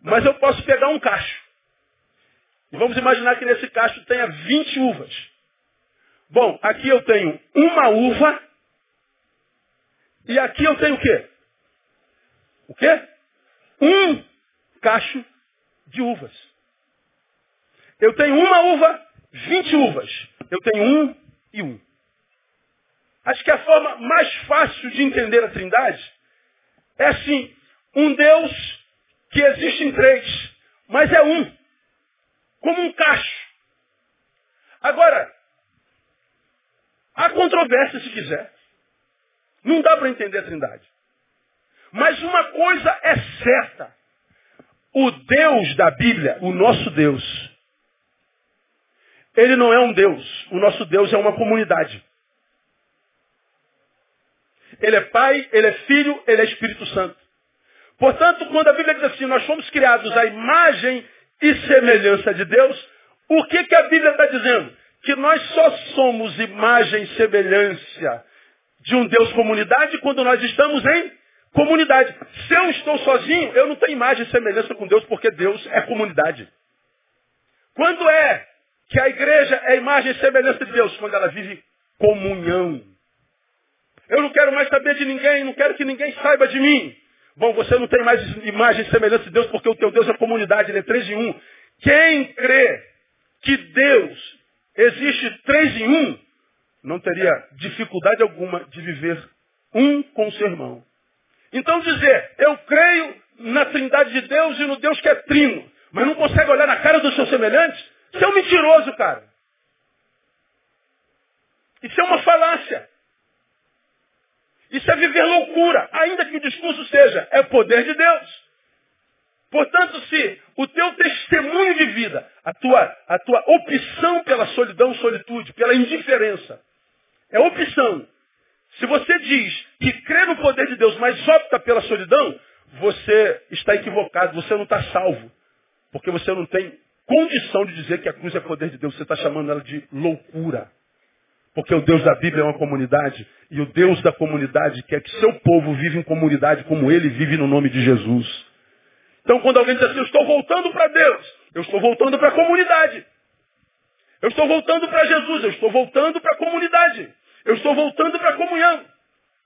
Mas eu posso pegar um cacho. E vamos imaginar que nesse cacho tenha 20 uvas. Bom, aqui eu tenho uma uva. E aqui eu tenho o quê? O quê? Um cacho de uvas. Eu tenho uma uva, vinte uvas. Eu tenho um e um. Acho que a forma mais fácil de entender a trindade é assim, um Deus que existem três, mas é um. Como um cacho. Agora, há controvérsia se quiser. Não dá para entender a trindade. Mas uma coisa é certa. O Deus da Bíblia, o nosso Deus, ele não é um Deus. O nosso Deus é uma comunidade. Ele é Pai, Ele é Filho, Ele é Espírito Santo. Portanto, quando a Bíblia diz assim, nós fomos criados à imagem e semelhança de Deus, o que, que a Bíblia está dizendo? Que nós só somos imagem e semelhança de um Deus comunidade quando nós estamos em comunidade. Se eu estou sozinho, eu não tenho imagem e semelhança com Deus, porque Deus é comunidade. Quando é que a igreja é imagem e semelhança de Deus? Quando ela vive comunhão. Eu não quero mais saber de ninguém, não quero que ninguém saiba de mim. Bom, você não tem mais imagem e semelhança de Deus porque o teu Deus é comunidade, ele é três em um. Quem crê que Deus existe três em um, não teria dificuldade alguma de viver um com o seu irmão. Então dizer, eu creio na trindade de Deus e no Deus que é trino, mas não consegue olhar na cara dos seus semelhantes, isso é um mentiroso, cara. Isso é uma falácia. Isso é viver loucura, ainda que o discurso seja, é poder de Deus. Portanto, se o teu testemunho de vida, a tua, a tua opção pela solidão, solitude, pela indiferença, é opção. Se você diz que crê no poder de Deus, mas opta pela solidão, você está equivocado, você não está salvo. Porque você não tem condição de dizer que a cruz é poder de Deus, você está chamando ela de loucura. Porque o Deus da Bíblia é uma comunidade. E o Deus da comunidade quer que seu povo viva em comunidade como ele vive no nome de Jesus. Então quando alguém diz assim, eu estou voltando para Deus, eu estou voltando para a comunidade. Eu estou voltando para Jesus, eu estou voltando para a comunidade. Eu estou voltando para a comunhão.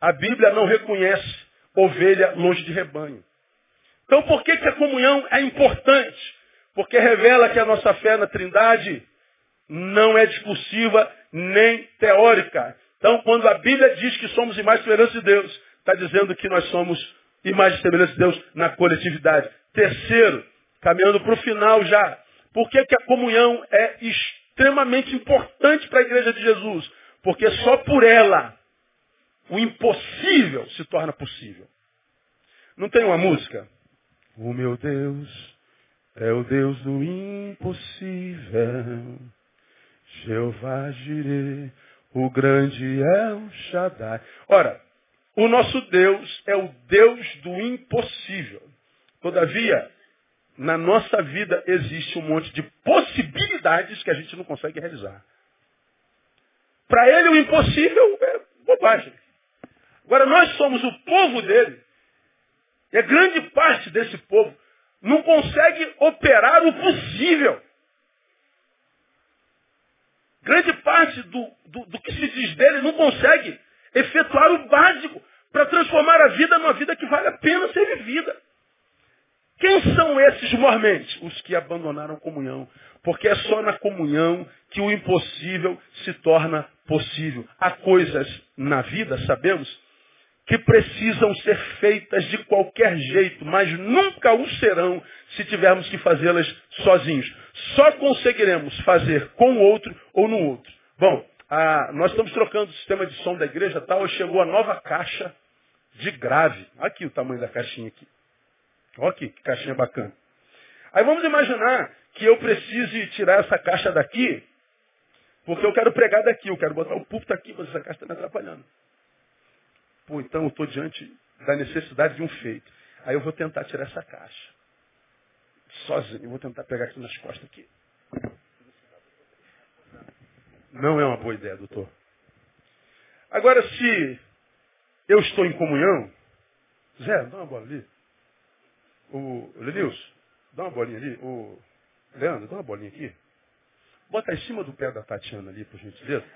A Bíblia não reconhece ovelha longe de rebanho. Então por que, que a comunhão é importante? Porque revela que a nossa fé na Trindade não é discursiva nem teórica. Então, quando a Bíblia diz que somos imagem e semelhança de Deus, está dizendo que nós somos imagem e semelhança de Deus na coletividade. Terceiro, caminhando para o final já, por que, que a comunhão é extremamente importante para a igreja de Jesus? Porque só por ela o impossível se torna possível. Não tem uma música? O meu Deus é o Deus do impossível. Jeová Jireh, o grande é o Shaddai. Ora, o nosso Deus é o Deus do impossível. Todavia, na nossa vida existe um monte de possibilidades que a gente não consegue realizar. Para ele o impossível é bobagem. Agora nós somos o povo dele. E a grande parte desse povo não consegue operar o possível. Grande parte do, do, do que se diz dele não consegue efetuar o básico para transformar a vida numa vida que vale a pena ser vivida. Quem são esses mormente? Os que abandonaram a comunhão. Porque é só na comunhão que o impossível se torna possível. Há coisas na vida, sabemos, que precisam ser feitas de qualquer jeito, mas nunca o serão se tivermos que fazê-las sozinhos. Só conseguiremos fazer com o outro ou no outro. Bom, a, nós estamos trocando o sistema de som da igreja tal, chegou a nova caixa de grave. Aqui o tamanho da caixinha aqui. Olha aqui, que caixinha bacana. Aí vamos imaginar que eu precise tirar essa caixa daqui, porque eu quero pregar daqui, eu quero botar o púlpito aqui, mas essa caixa está me atrapalhando. Pô, então eu estou diante da necessidade de um feito. Aí eu vou tentar tirar essa caixa. Sozinho. Eu vou tentar pegar aqui nas costas aqui. Não é uma boa ideia, doutor. Agora, se eu estou em comunhão, Zé, dá uma bola ali. O Lenilson, dá uma bolinha ali. O Leandro, dá uma bolinha aqui. Bota em cima do pé da Tatiana ali, por gentileza.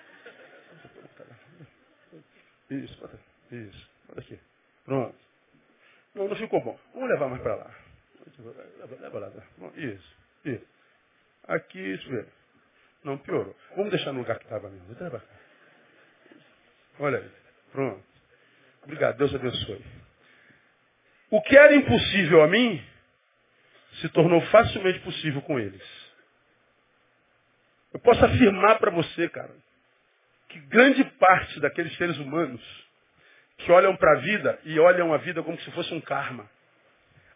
Isso, bota. Isso. Olha aqui. Pronto. Não, não ficou bom. Vamos levar mais para lá. Leva, lá. Isso. Isso. Aqui, isso mesmo. Não, piorou. Vamos deixar no lugar que estava mesmo. Olha aí. Pronto. Obrigado. Deus abençoe. O que era impossível a mim, se tornou facilmente possível com eles. Eu posso afirmar para você, cara, que grande parte daqueles seres humanos que olham para a vida e olham a vida como se fosse um karma.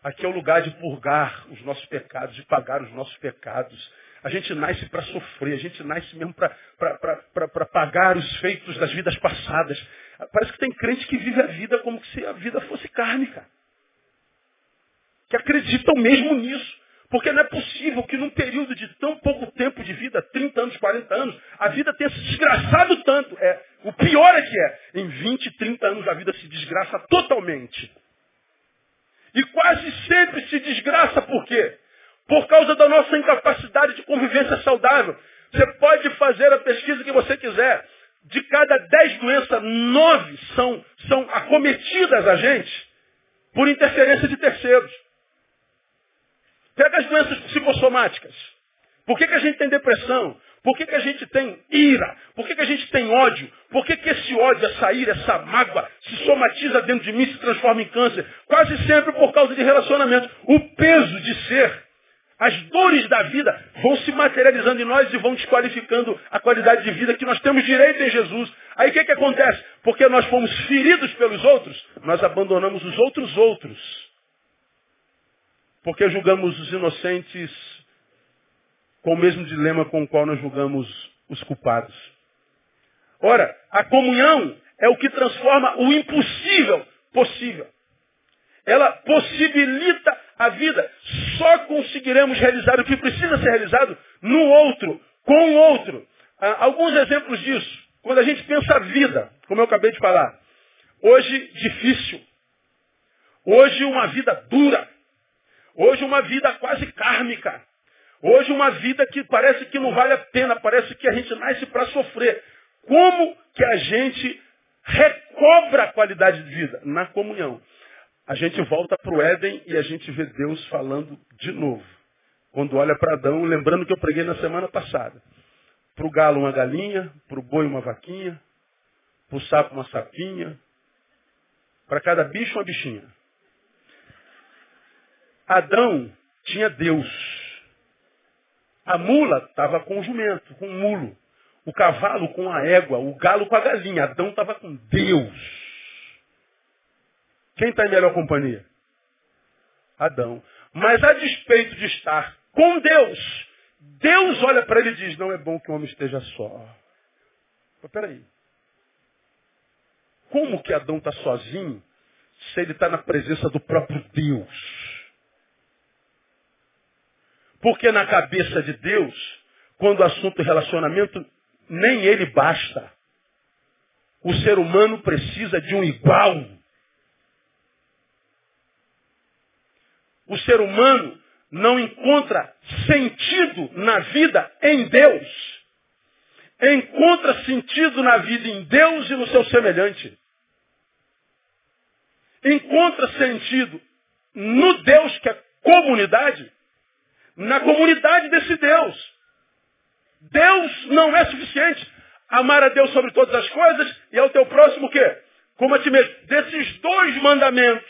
Aqui é o lugar de purgar os nossos pecados, de pagar os nossos pecados. A gente nasce para sofrer, a gente nasce mesmo para pagar os feitos das vidas passadas. Parece que tem crente que vive a vida como se a vida fosse cara. Que acreditam mesmo nisso. Porque não é possível que num período de tão pouco tempo de vida, 30 anos, 40 anos, a vida tenha se desgraçado tanto. É, o pior é que é, em 20, 30 anos a vida se desgraça totalmente. E quase sempre se desgraça por quê? Por causa da nossa incapacidade de convivência saudável. Você pode fazer a pesquisa que você quiser. De cada 10 doenças, 9 são, são acometidas a gente por interferência de terceiros. Pega as doenças psicossomáticas. Por que, que a gente tem depressão? Por que, que a gente tem ira? Por que, que a gente tem ódio? Por que, que esse ódio, essa ira, essa mágoa se somatiza dentro de mim e se transforma em câncer? Quase sempre por causa de relacionamento. O peso de ser, as dores da vida vão se materializando em nós e vão desqualificando a qualidade de vida que nós temos direito em Jesus. Aí o que, que acontece? Porque nós fomos feridos pelos outros, nós abandonamos os outros outros porque julgamos os inocentes com o mesmo dilema com o qual nós julgamos os culpados. Ora, a comunhão é o que transforma o impossível possível. Ela possibilita a vida. Só conseguiremos realizar o que precisa ser realizado no outro, com o outro. Ah, alguns exemplos disso. Quando a gente pensa a vida, como eu acabei de falar. Hoje, difícil. Hoje, uma vida dura. Hoje uma vida quase kármica. Hoje uma vida que parece que não vale a pena, parece que a gente nasce para sofrer. Como que a gente recobra a qualidade de vida? Na comunhão. A gente volta para o Éden e a gente vê Deus falando de novo. Quando olha para Adão, lembrando que eu preguei na semana passada. Para o galo uma galinha, para o boi uma vaquinha, para o sapo uma sapinha, para cada bicho uma bichinha. Adão tinha Deus. A mula estava com o jumento, com o mulo. O cavalo com a égua, o galo com a galinha. Adão estava com Deus. Quem está em melhor companhia? Adão. Mas a despeito de estar com Deus, Deus olha para ele e diz, não é bom que o homem esteja só. Mas peraí. Como que Adão está sozinho se ele está na presença do próprio Deus? Porque na cabeça de Deus, quando o assunto é relacionamento, nem ele basta. O ser humano precisa de um igual. O ser humano não encontra sentido na vida em Deus. Encontra sentido na vida em Deus e no seu semelhante. Encontra sentido no Deus que é comunidade na comunidade desse Deus. Deus não é suficiente. Amar a Deus sobre todas as coisas e ao teu próximo o quê? Como a ti mesmo. Desses dois mandamentos,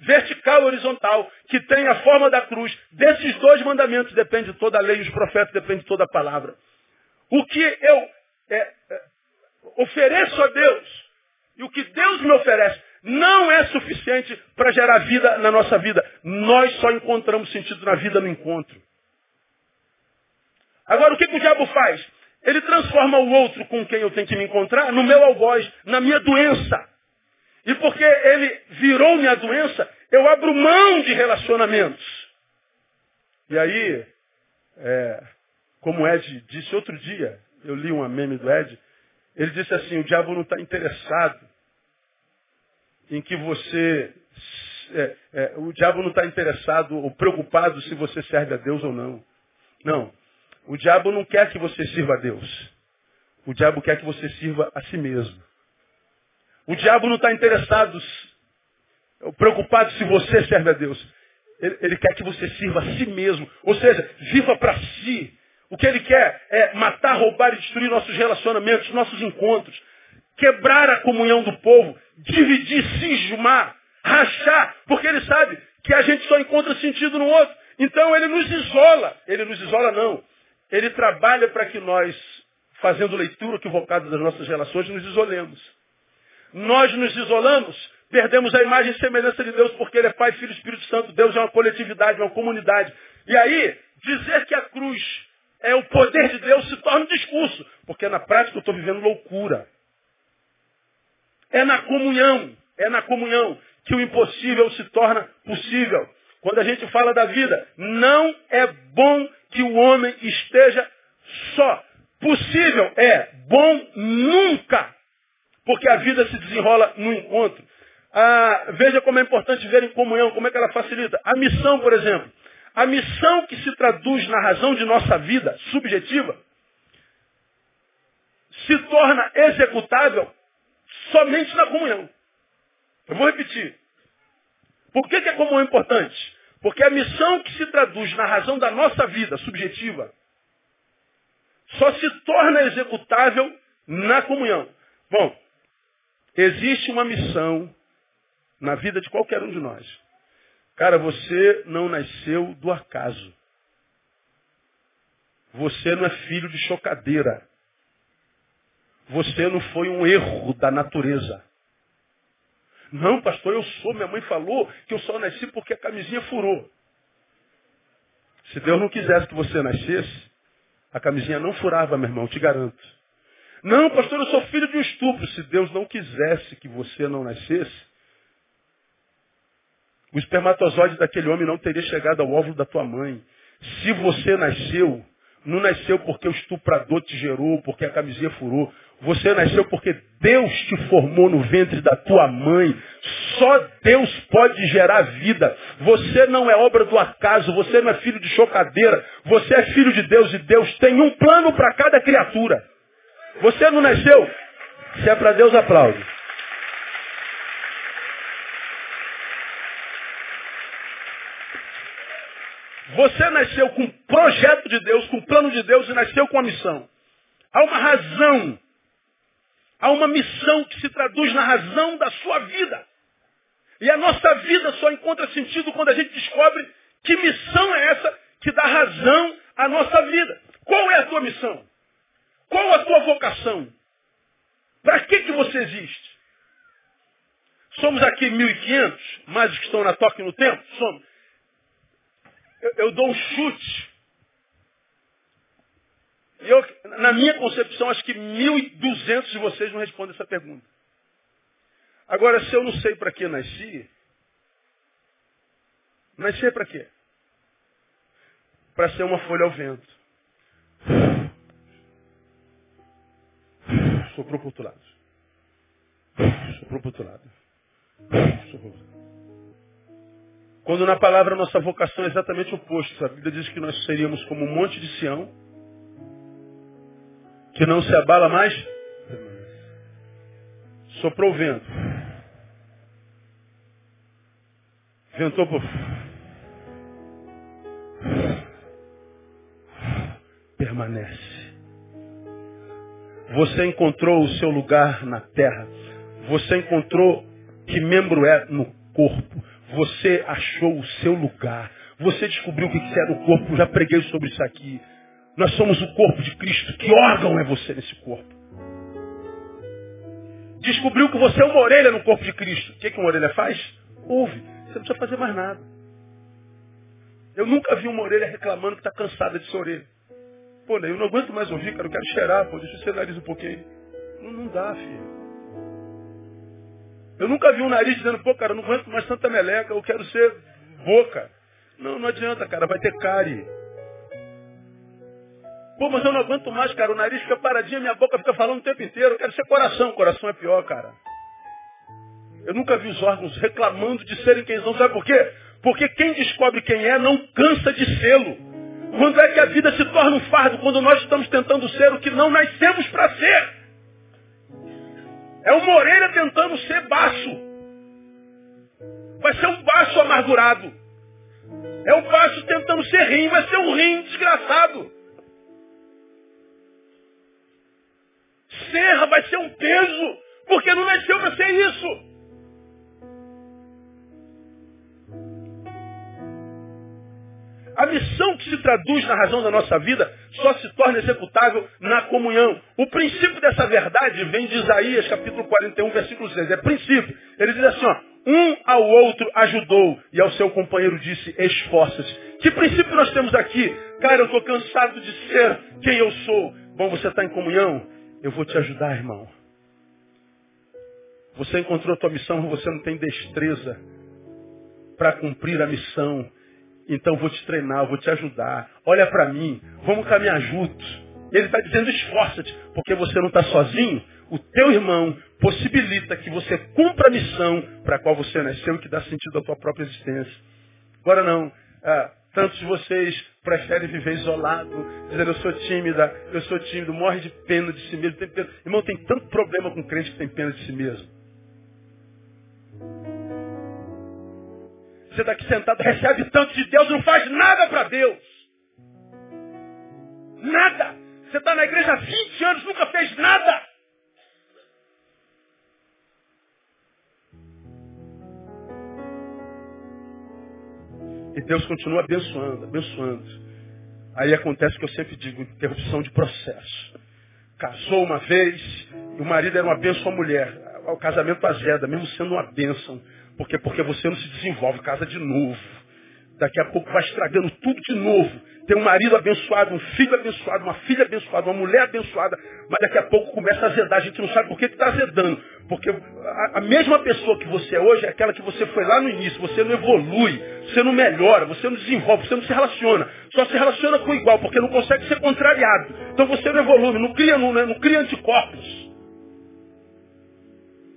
vertical e horizontal, que tem a forma da cruz, desses dois mandamentos depende toda a lei e os profetas, depende toda a palavra. O que eu é, é, ofereço a Deus e o que Deus me oferece não é suficiente para gerar vida na nossa vida. Nós só encontramos sentido na vida no encontro. Agora, o que, que o diabo faz? Ele transforma o outro com quem eu tenho que me encontrar no meu algoz, na minha doença. E porque ele virou minha doença, eu abro mão de relacionamentos. E aí, é, como Ed disse outro dia, eu li uma meme do Ed, ele disse assim, o diabo não está interessado em que você. É, é, o diabo não está interessado ou preocupado se você serve a Deus ou não. Não. O diabo não quer que você sirva a Deus. O diabo quer que você sirva a si mesmo. O diabo não está interessado, preocupado se você serve a Deus. Ele, ele quer que você sirva a si mesmo. Ou seja, viva para si. O que ele quer é matar, roubar e destruir nossos relacionamentos, nossos encontros. Quebrar a comunhão do povo. Dividir, cismar, rachar. Porque ele sabe que a gente só encontra sentido no outro. Então ele nos isola. Ele nos isola não. Ele trabalha para que nós, fazendo leitura equivocada das nossas relações, nos isolemos. Nós nos isolamos, perdemos a imagem e semelhança de Deus, porque Ele é Pai, Filho e Espírito Santo. Deus é uma coletividade, é uma comunidade. E aí, dizer que a cruz é o poder de Deus se torna um discurso, porque na prática eu estou vivendo loucura. É na comunhão, é na comunhão que o impossível se torna possível. Quando a gente fala da vida, não é bom que o homem esteja só. Possível é, bom nunca. Porque a vida se desenrola no encontro. Ah, veja como é importante ver em comunhão, como é que ela facilita. A missão, por exemplo. A missão que se traduz na razão de nossa vida subjetiva se torna executável somente na comunhão. Eu vou repetir. Por que, que a comunhão é importante? Porque a missão que se traduz na razão da nossa vida subjetiva só se torna executável na comunhão. Bom, existe uma missão na vida de qualquer um de nós. Cara, você não nasceu do acaso. Você não é filho de chocadeira. Você não foi um erro da natureza. Não, pastor, eu sou. Minha mãe falou que eu só nasci porque a camisinha furou. Se Deus não quisesse que você nascesse, a camisinha não furava, meu irmão, te garanto. Não, pastor, eu sou filho de um estupro. Se Deus não quisesse que você não nascesse, o espermatozoide daquele homem não teria chegado ao óvulo da tua mãe. Se você nasceu, não nasceu porque o estuprador te gerou, porque a camisinha furou. Você nasceu porque Deus te formou no ventre da tua mãe. Só Deus pode gerar vida. Você não é obra do acaso, você não é filho de chocadeira. Você é filho de Deus e Deus tem um plano para cada criatura. Você não nasceu? Se é para Deus, aplaude. Você nasceu com o projeto de Deus, com o plano de Deus e nasceu com a missão. Há uma razão. Há uma missão que se traduz na razão da sua vida. E a nossa vida só encontra sentido quando a gente descobre que missão é essa que dá razão à nossa vida. Qual é a tua missão? Qual a tua vocação? Para que, que você existe? Somos aqui 1.500, mais os que estão na toque no tempo? Somos. Eu, eu dou um chute. E eu, na minha concepção, acho que 1.200 de vocês não respondem essa pergunta. Agora, se eu não sei para que nasci, nascer para quê? Para ser uma folha ao vento. Soprou para outro lado. Soprou para outro lado. Soprou para outro lado. Quando na palavra nossa vocação é exatamente o oposto. A Bíblia diz que nós seríamos como um monte de Sião, que não se abala mais. Soprou o vento. Ventou por. Permanece. Você encontrou o seu lugar na terra. Você encontrou que membro é no corpo. Você achou o seu lugar. Você descobriu o que era o corpo. Já preguei sobre isso aqui. Nós somos o corpo de Cristo. Que órgão é você nesse corpo? Descobriu que você é uma orelha no corpo de Cristo. O que, que uma orelha faz? Ouve. Você não precisa fazer mais nada. Eu nunca vi uma orelha reclamando que está cansada de ser orelha. Pô, eu não aguento mais ouvir, cara. Eu quero cheirar, pô. Deixa o seu nariz um pouquinho. Não, não dá, filho. Eu nunca vi um nariz dizendo, pô, cara, não aguento mais tanta meleca, eu quero ser boca. Não, não adianta, cara, vai ter cárie. Pô, mas eu não aguento mais, cara, o nariz fica paradinho, minha boca fica falando o tempo inteiro, eu quero ser coração, coração é pior, cara. Eu nunca vi os órgãos reclamando de serem quem são, sabe por quê? Porque quem descobre quem é não cansa de sê-lo. Quando é que a vida se torna um fardo? Quando nós estamos tentando ser o que não nascemos para ser. É uma orelha tentando ser baixo. Vai ser um baixo amargurado. É um baixo tentando ser rim, vai ser um rim desgraçado. Serra vai ser um peso, porque não nasceu para ser isso. A missão que se traduz na razão da nossa vida só se torna executável na comunhão. O princípio dessa verdade vem de Isaías, capítulo 41, versículo 6. É princípio. Ele diz assim, ó, um ao outro ajudou e ao seu companheiro disse, esforça-se. Que princípio nós temos aqui? Cara, eu estou cansado de ser quem eu sou. Bom, você está em comunhão? Eu vou te ajudar, irmão. Você encontrou a tua missão, você não tem destreza para cumprir a missão. Então vou te treinar, vou te ajudar. Olha para mim, vamos caminhar juntos. Ele está dizendo esforça-te, porque você não está sozinho. O teu irmão possibilita que você cumpra a missão para a qual você nasceu e que dá sentido à tua própria existência. Agora não. Ah, tantos de vocês preferem viver isolado, dizendo eu sou tímida, eu sou tímido, morre de pena de si mesmo. Tem pena. Irmão, tem tanto problema com crente que tem pena de si mesmo. Você está aqui sentado, recebe tanto de Deus, não faz nada para Deus. Nada. Você está na igreja há 20 anos, nunca fez nada. E Deus continua abençoando, abençoando. Aí acontece o que eu sempre digo, interrupção de processo. Casou uma vez, e o marido era uma bênção à mulher. O casamento azeda, mesmo sendo uma bênção. Por quê? Porque você não se desenvolve, casa de novo. Daqui a pouco vai estragando tudo de novo. Tem um marido abençoado, um filho abençoado, uma filha abençoada, uma mulher abençoada, mas daqui a pouco começa a azedar. A gente não sabe por que está azedando. Porque a, a, mesma pessoa que você é hoje é aquela que você foi lá no início. Você não evolui, você não melhora, você não desenvolve, você não se relaciona. Só se relaciona com igual, porque não consegue ser contrariado. Então você não evolui, não cria, não, né, não cria anticorpos.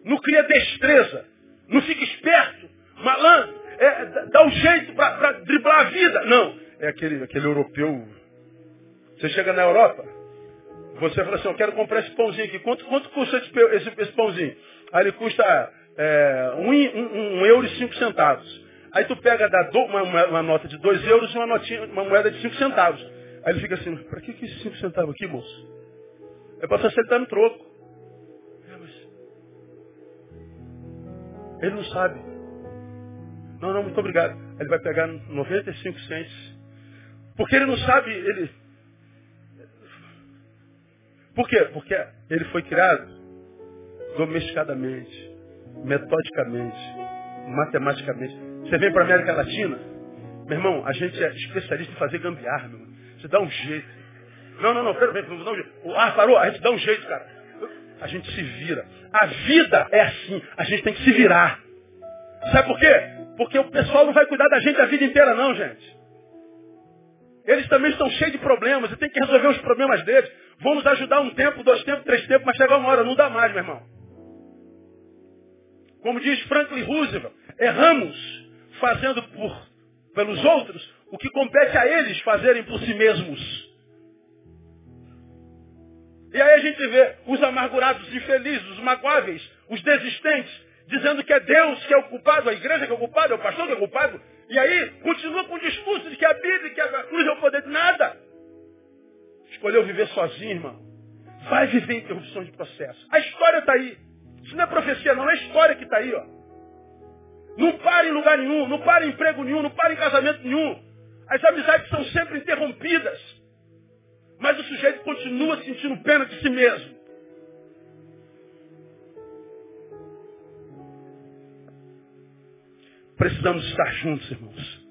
Não cria destreza. Não fica esperto, malandro, é, dá um jeito para driblar a vida. Não. É aquele, aquele europeu. Você chega na Europa, você fala assim, eu quero comprar esse pãozinho aqui. Quanto, quanto custa esse, esse, pãozinho? Aí ele custa é, um, um, um, euro e cinco centavos. Aí tu pega dá do, uma, uma, nota de dois euros e uma, notinha, uma moeda de cinco centavos. Aí ele fica assim, para que, que esse cinco centavos aqui, moço? É para facilitar no troco. Ele não sabe. Não, não, muito obrigado. Ele vai pegar 95 centes. Porque ele não sabe, ele. Por quê? Porque ele foi criado domesticadamente, metodicamente, matematicamente. Você vem para a América Latina, meu irmão, a gente é especialista em fazer gambiarra, meu irmão. Você dá um jeito. Não, não, não, pera, pera, não dá um jeito. Ah, parou, a gente dá um jeito, cara a gente se vira. A vida é assim, a gente tem que se virar. Sabe por quê? Porque o pessoal não vai cuidar da gente a vida inteira, não, gente. Eles também estão cheios de problemas, e tem que resolver os problemas deles. Vão nos ajudar um tempo, dois tempos, três tempos, mas chega uma hora, não dá mais, meu irmão. Como diz Franklin Roosevelt, erramos fazendo por, pelos outros o que compete a eles fazerem por si mesmos. E aí a gente vê os amargurados, os infelizes, os magoáveis, os desistentes, dizendo que é Deus que é o culpado, a igreja que é o culpado, é o pastor que é o culpado. E aí continua com o discurso de que a Bíblia, que a cruz é o poder de nada. Escolheu viver sozinho, irmão. Vai viver interrupção de processo. A história está aí. Isso não é profecia, não. É a história que está aí, ó. Não para em lugar nenhum, não para em emprego nenhum, não para em casamento nenhum. As amizades são sempre interrompidas. Mas o sujeito continua sentindo pena de si mesmo. Precisamos estar juntos, irmãos.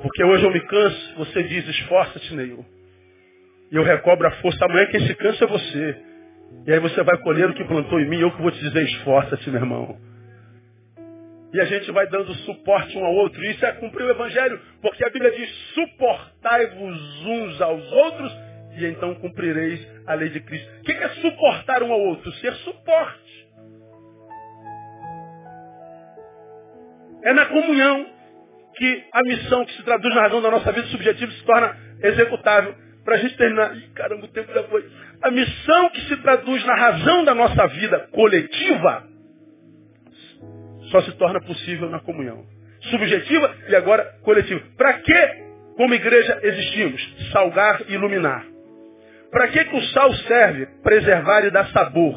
Porque hoje eu me canso, você diz, esforça-te, Neil. E eu recobro a força. Amanhã quem se cansa é você. E aí você vai colher o que plantou em mim, eu que vou te dizer, esforça-te, meu irmão. E a gente vai dando suporte um ao outro. Isso é cumprir o Evangelho, porque a Bíblia diz, suportai-vos uns aos outros, e então cumprireis a lei de Cristo. O que é suportar um ao outro? Ser suporte. É na comunhão que a missão que se traduz na razão da nossa vida subjetiva se torna executável. Para a gente terminar, Ih, caramba, o tempo já foi. A missão que se traduz na razão da nossa vida coletiva só se torna possível na comunhão. Subjetiva e agora coletiva. Para que, como igreja, existimos? Salgar e iluminar. Para que, que o sal serve? Preservar e dar sabor.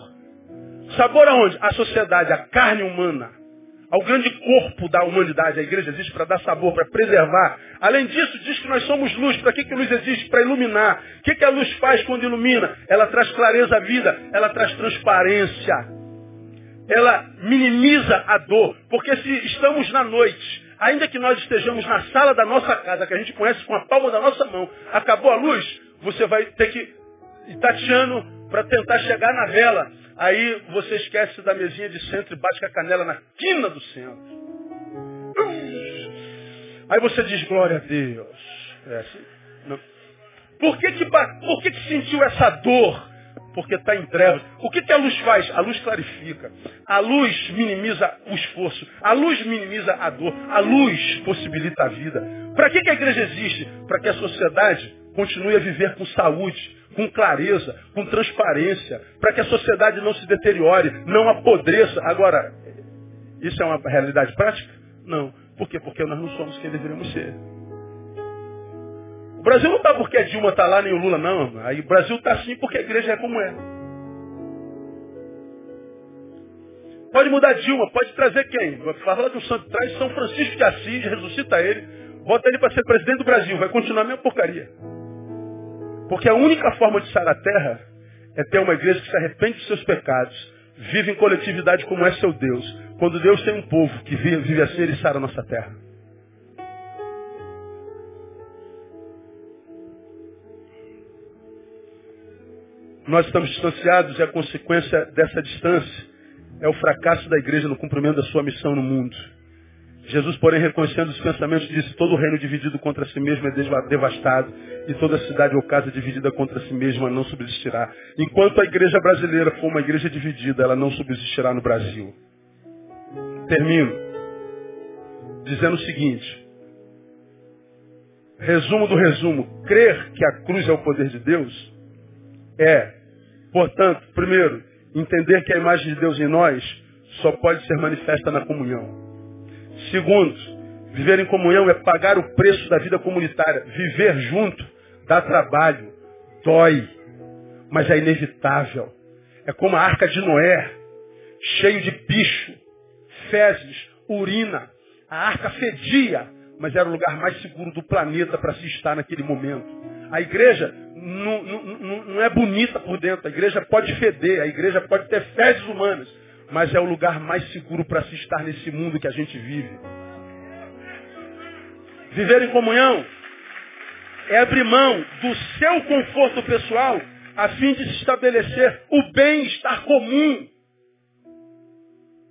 Sabor aonde? A sociedade, a carne humana. ao grande corpo da humanidade. A igreja existe para dar sabor, para preservar. Além disso, diz que nós somos luz. Para que, que luz existe? Para iluminar. O que, que a luz faz quando ilumina? Ela traz clareza à vida, ela traz transparência. Ela minimiza a dor. Porque se estamos na noite, ainda que nós estejamos na sala da nossa casa, que a gente conhece com a palma da nossa mão, acabou a luz, você vai ter que ir tateando para tentar chegar na vela. Aí você esquece da mesinha de centro e bate com a canela na quina do centro. Aí você diz, glória a Deus. É assim? Por que que, por que, que sentiu essa dor? Porque está em trevas. O que, que a luz faz? A luz clarifica. A luz minimiza o esforço. A luz minimiza a dor. A luz possibilita a vida. Para que, que a igreja existe? Para que a sociedade continue a viver com saúde, com clareza, com transparência, para que a sociedade não se deteriore, não apodreça. Agora, isso é uma realidade prática? Não. Por quê? Porque nós não somos quem deveríamos ser. O Brasil não está porque a Dilma está lá, nem o Lula, não. Aí o Brasil está assim porque a igreja é como é. Pode mudar Dilma, pode trazer quem? Fala do santo, traz São Francisco de Assis, ressuscita ele, bota ele para ser presidente do Brasil, vai continuar a mesma porcaria. Porque a única forma de sarar a terra é ter uma igreja que se arrepende dos seus pecados, vive em coletividade como é seu Deus. Quando Deus tem um povo que vive assim, ele sara a nossa terra. Nós estamos distanciados e a consequência dessa distância é o fracasso da igreja no cumprimento da sua missão no mundo. Jesus, porém, reconhecendo os pensamentos, disse, todo reino dividido contra si mesmo é devastado, e toda cidade ou casa dividida contra si mesma não subsistirá. Enquanto a igreja brasileira for uma igreja dividida, ela não subsistirá no Brasil. Termino dizendo o seguinte, resumo do resumo, crer que a cruz é o poder de Deus é, portanto, primeiro, entender que a imagem de Deus em nós só pode ser manifesta na comunhão. Segundo, viver em comunhão é pagar o preço da vida comunitária. Viver junto dá trabalho, dói, mas é inevitável. É como a arca de Noé, cheio de bicho, fezes, urina. A arca fedia, mas era o lugar mais seguro do planeta para se estar naquele momento. A igreja não, não, não, é bonita por dentro, a igreja pode feder, a igreja pode ter fezes humanas, mas é o lugar mais seguro para se estar nesse mundo que a gente vive. Viver em comunhão é abrir mão do seu conforto pessoal a fim de se estabelecer o bem-estar comum.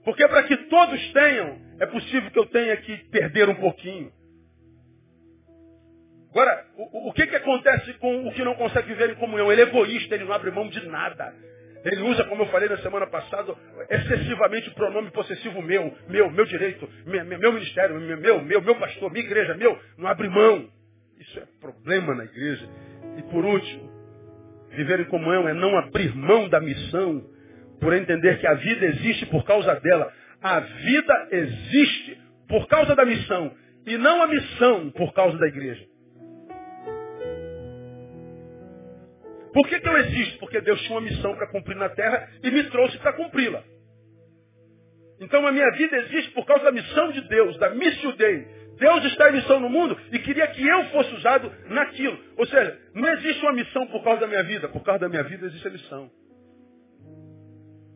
Porque para que todos tenham, é possível que eu tenha que perder um pouquinho. Agora, o, o que, que acontece com o que não consegue viver em comunhão? Ele é egoísta, ele não abre mão de nada. Ele usa, como eu falei na semana passada, excessivamente o pronome possessivo meu, meu, meu direito, meu, meu ministério, meu, meu, meu pastor, minha igreja, meu. Não abre mão. Isso é problema na igreja. E por último, viver em comunhão é não abrir mão da missão, por entender que a vida existe por causa dela. A vida existe por causa da missão e não a missão por causa da igreja. Por que, que eu existo? Porque Deus tinha uma missão para cumprir na terra e me trouxe para cumpri-la. Então a minha vida existe por causa da missão de Deus, da missio Dei. Deus está em missão no mundo e queria que eu fosse usado naquilo. Ou seja, não existe uma missão por causa da minha vida, por causa da minha vida existe a missão.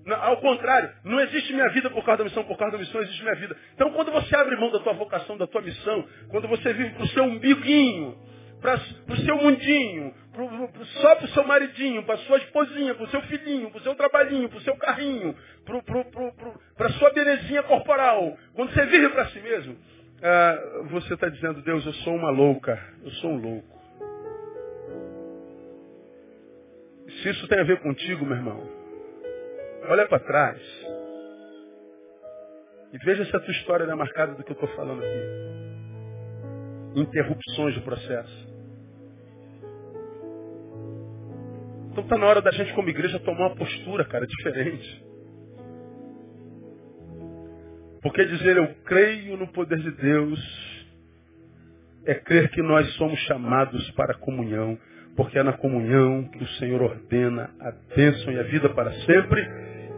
Ao contrário, não existe minha vida por causa da missão, por causa da missão existe minha vida. Então quando você abre mão da tua vocação, da tua missão, quando você vive para o seu umbiguinho, para o seu mundinho, pro, pro, só para o seu maridinho, para sua esposinha, para o seu filhinho, para o seu trabalhinho, para o seu carrinho, para sua belezinha corporal. Quando você vive para si mesmo, ah, você está dizendo, Deus, eu sou uma louca, eu sou um louco. Se isso tem a ver contigo, meu irmão, olha para trás. E veja se a tua história não é marcada do que eu estou falando aqui. Interrupções do processo. Então está na hora da gente como igreja tomar uma postura, cara, diferente. Porque dizer eu creio no poder de Deus é crer que nós somos chamados para a comunhão, porque é na comunhão que o Senhor ordena a bênção e a vida para sempre,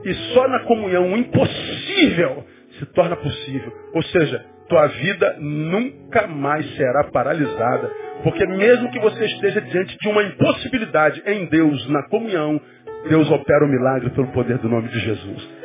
e só na comunhão impossível se torna possível. Ou seja, tua vida nunca mais será paralisada. Porque mesmo que você esteja diante de uma impossibilidade em Deus, na comunhão, Deus opera o milagre pelo poder do nome de Jesus.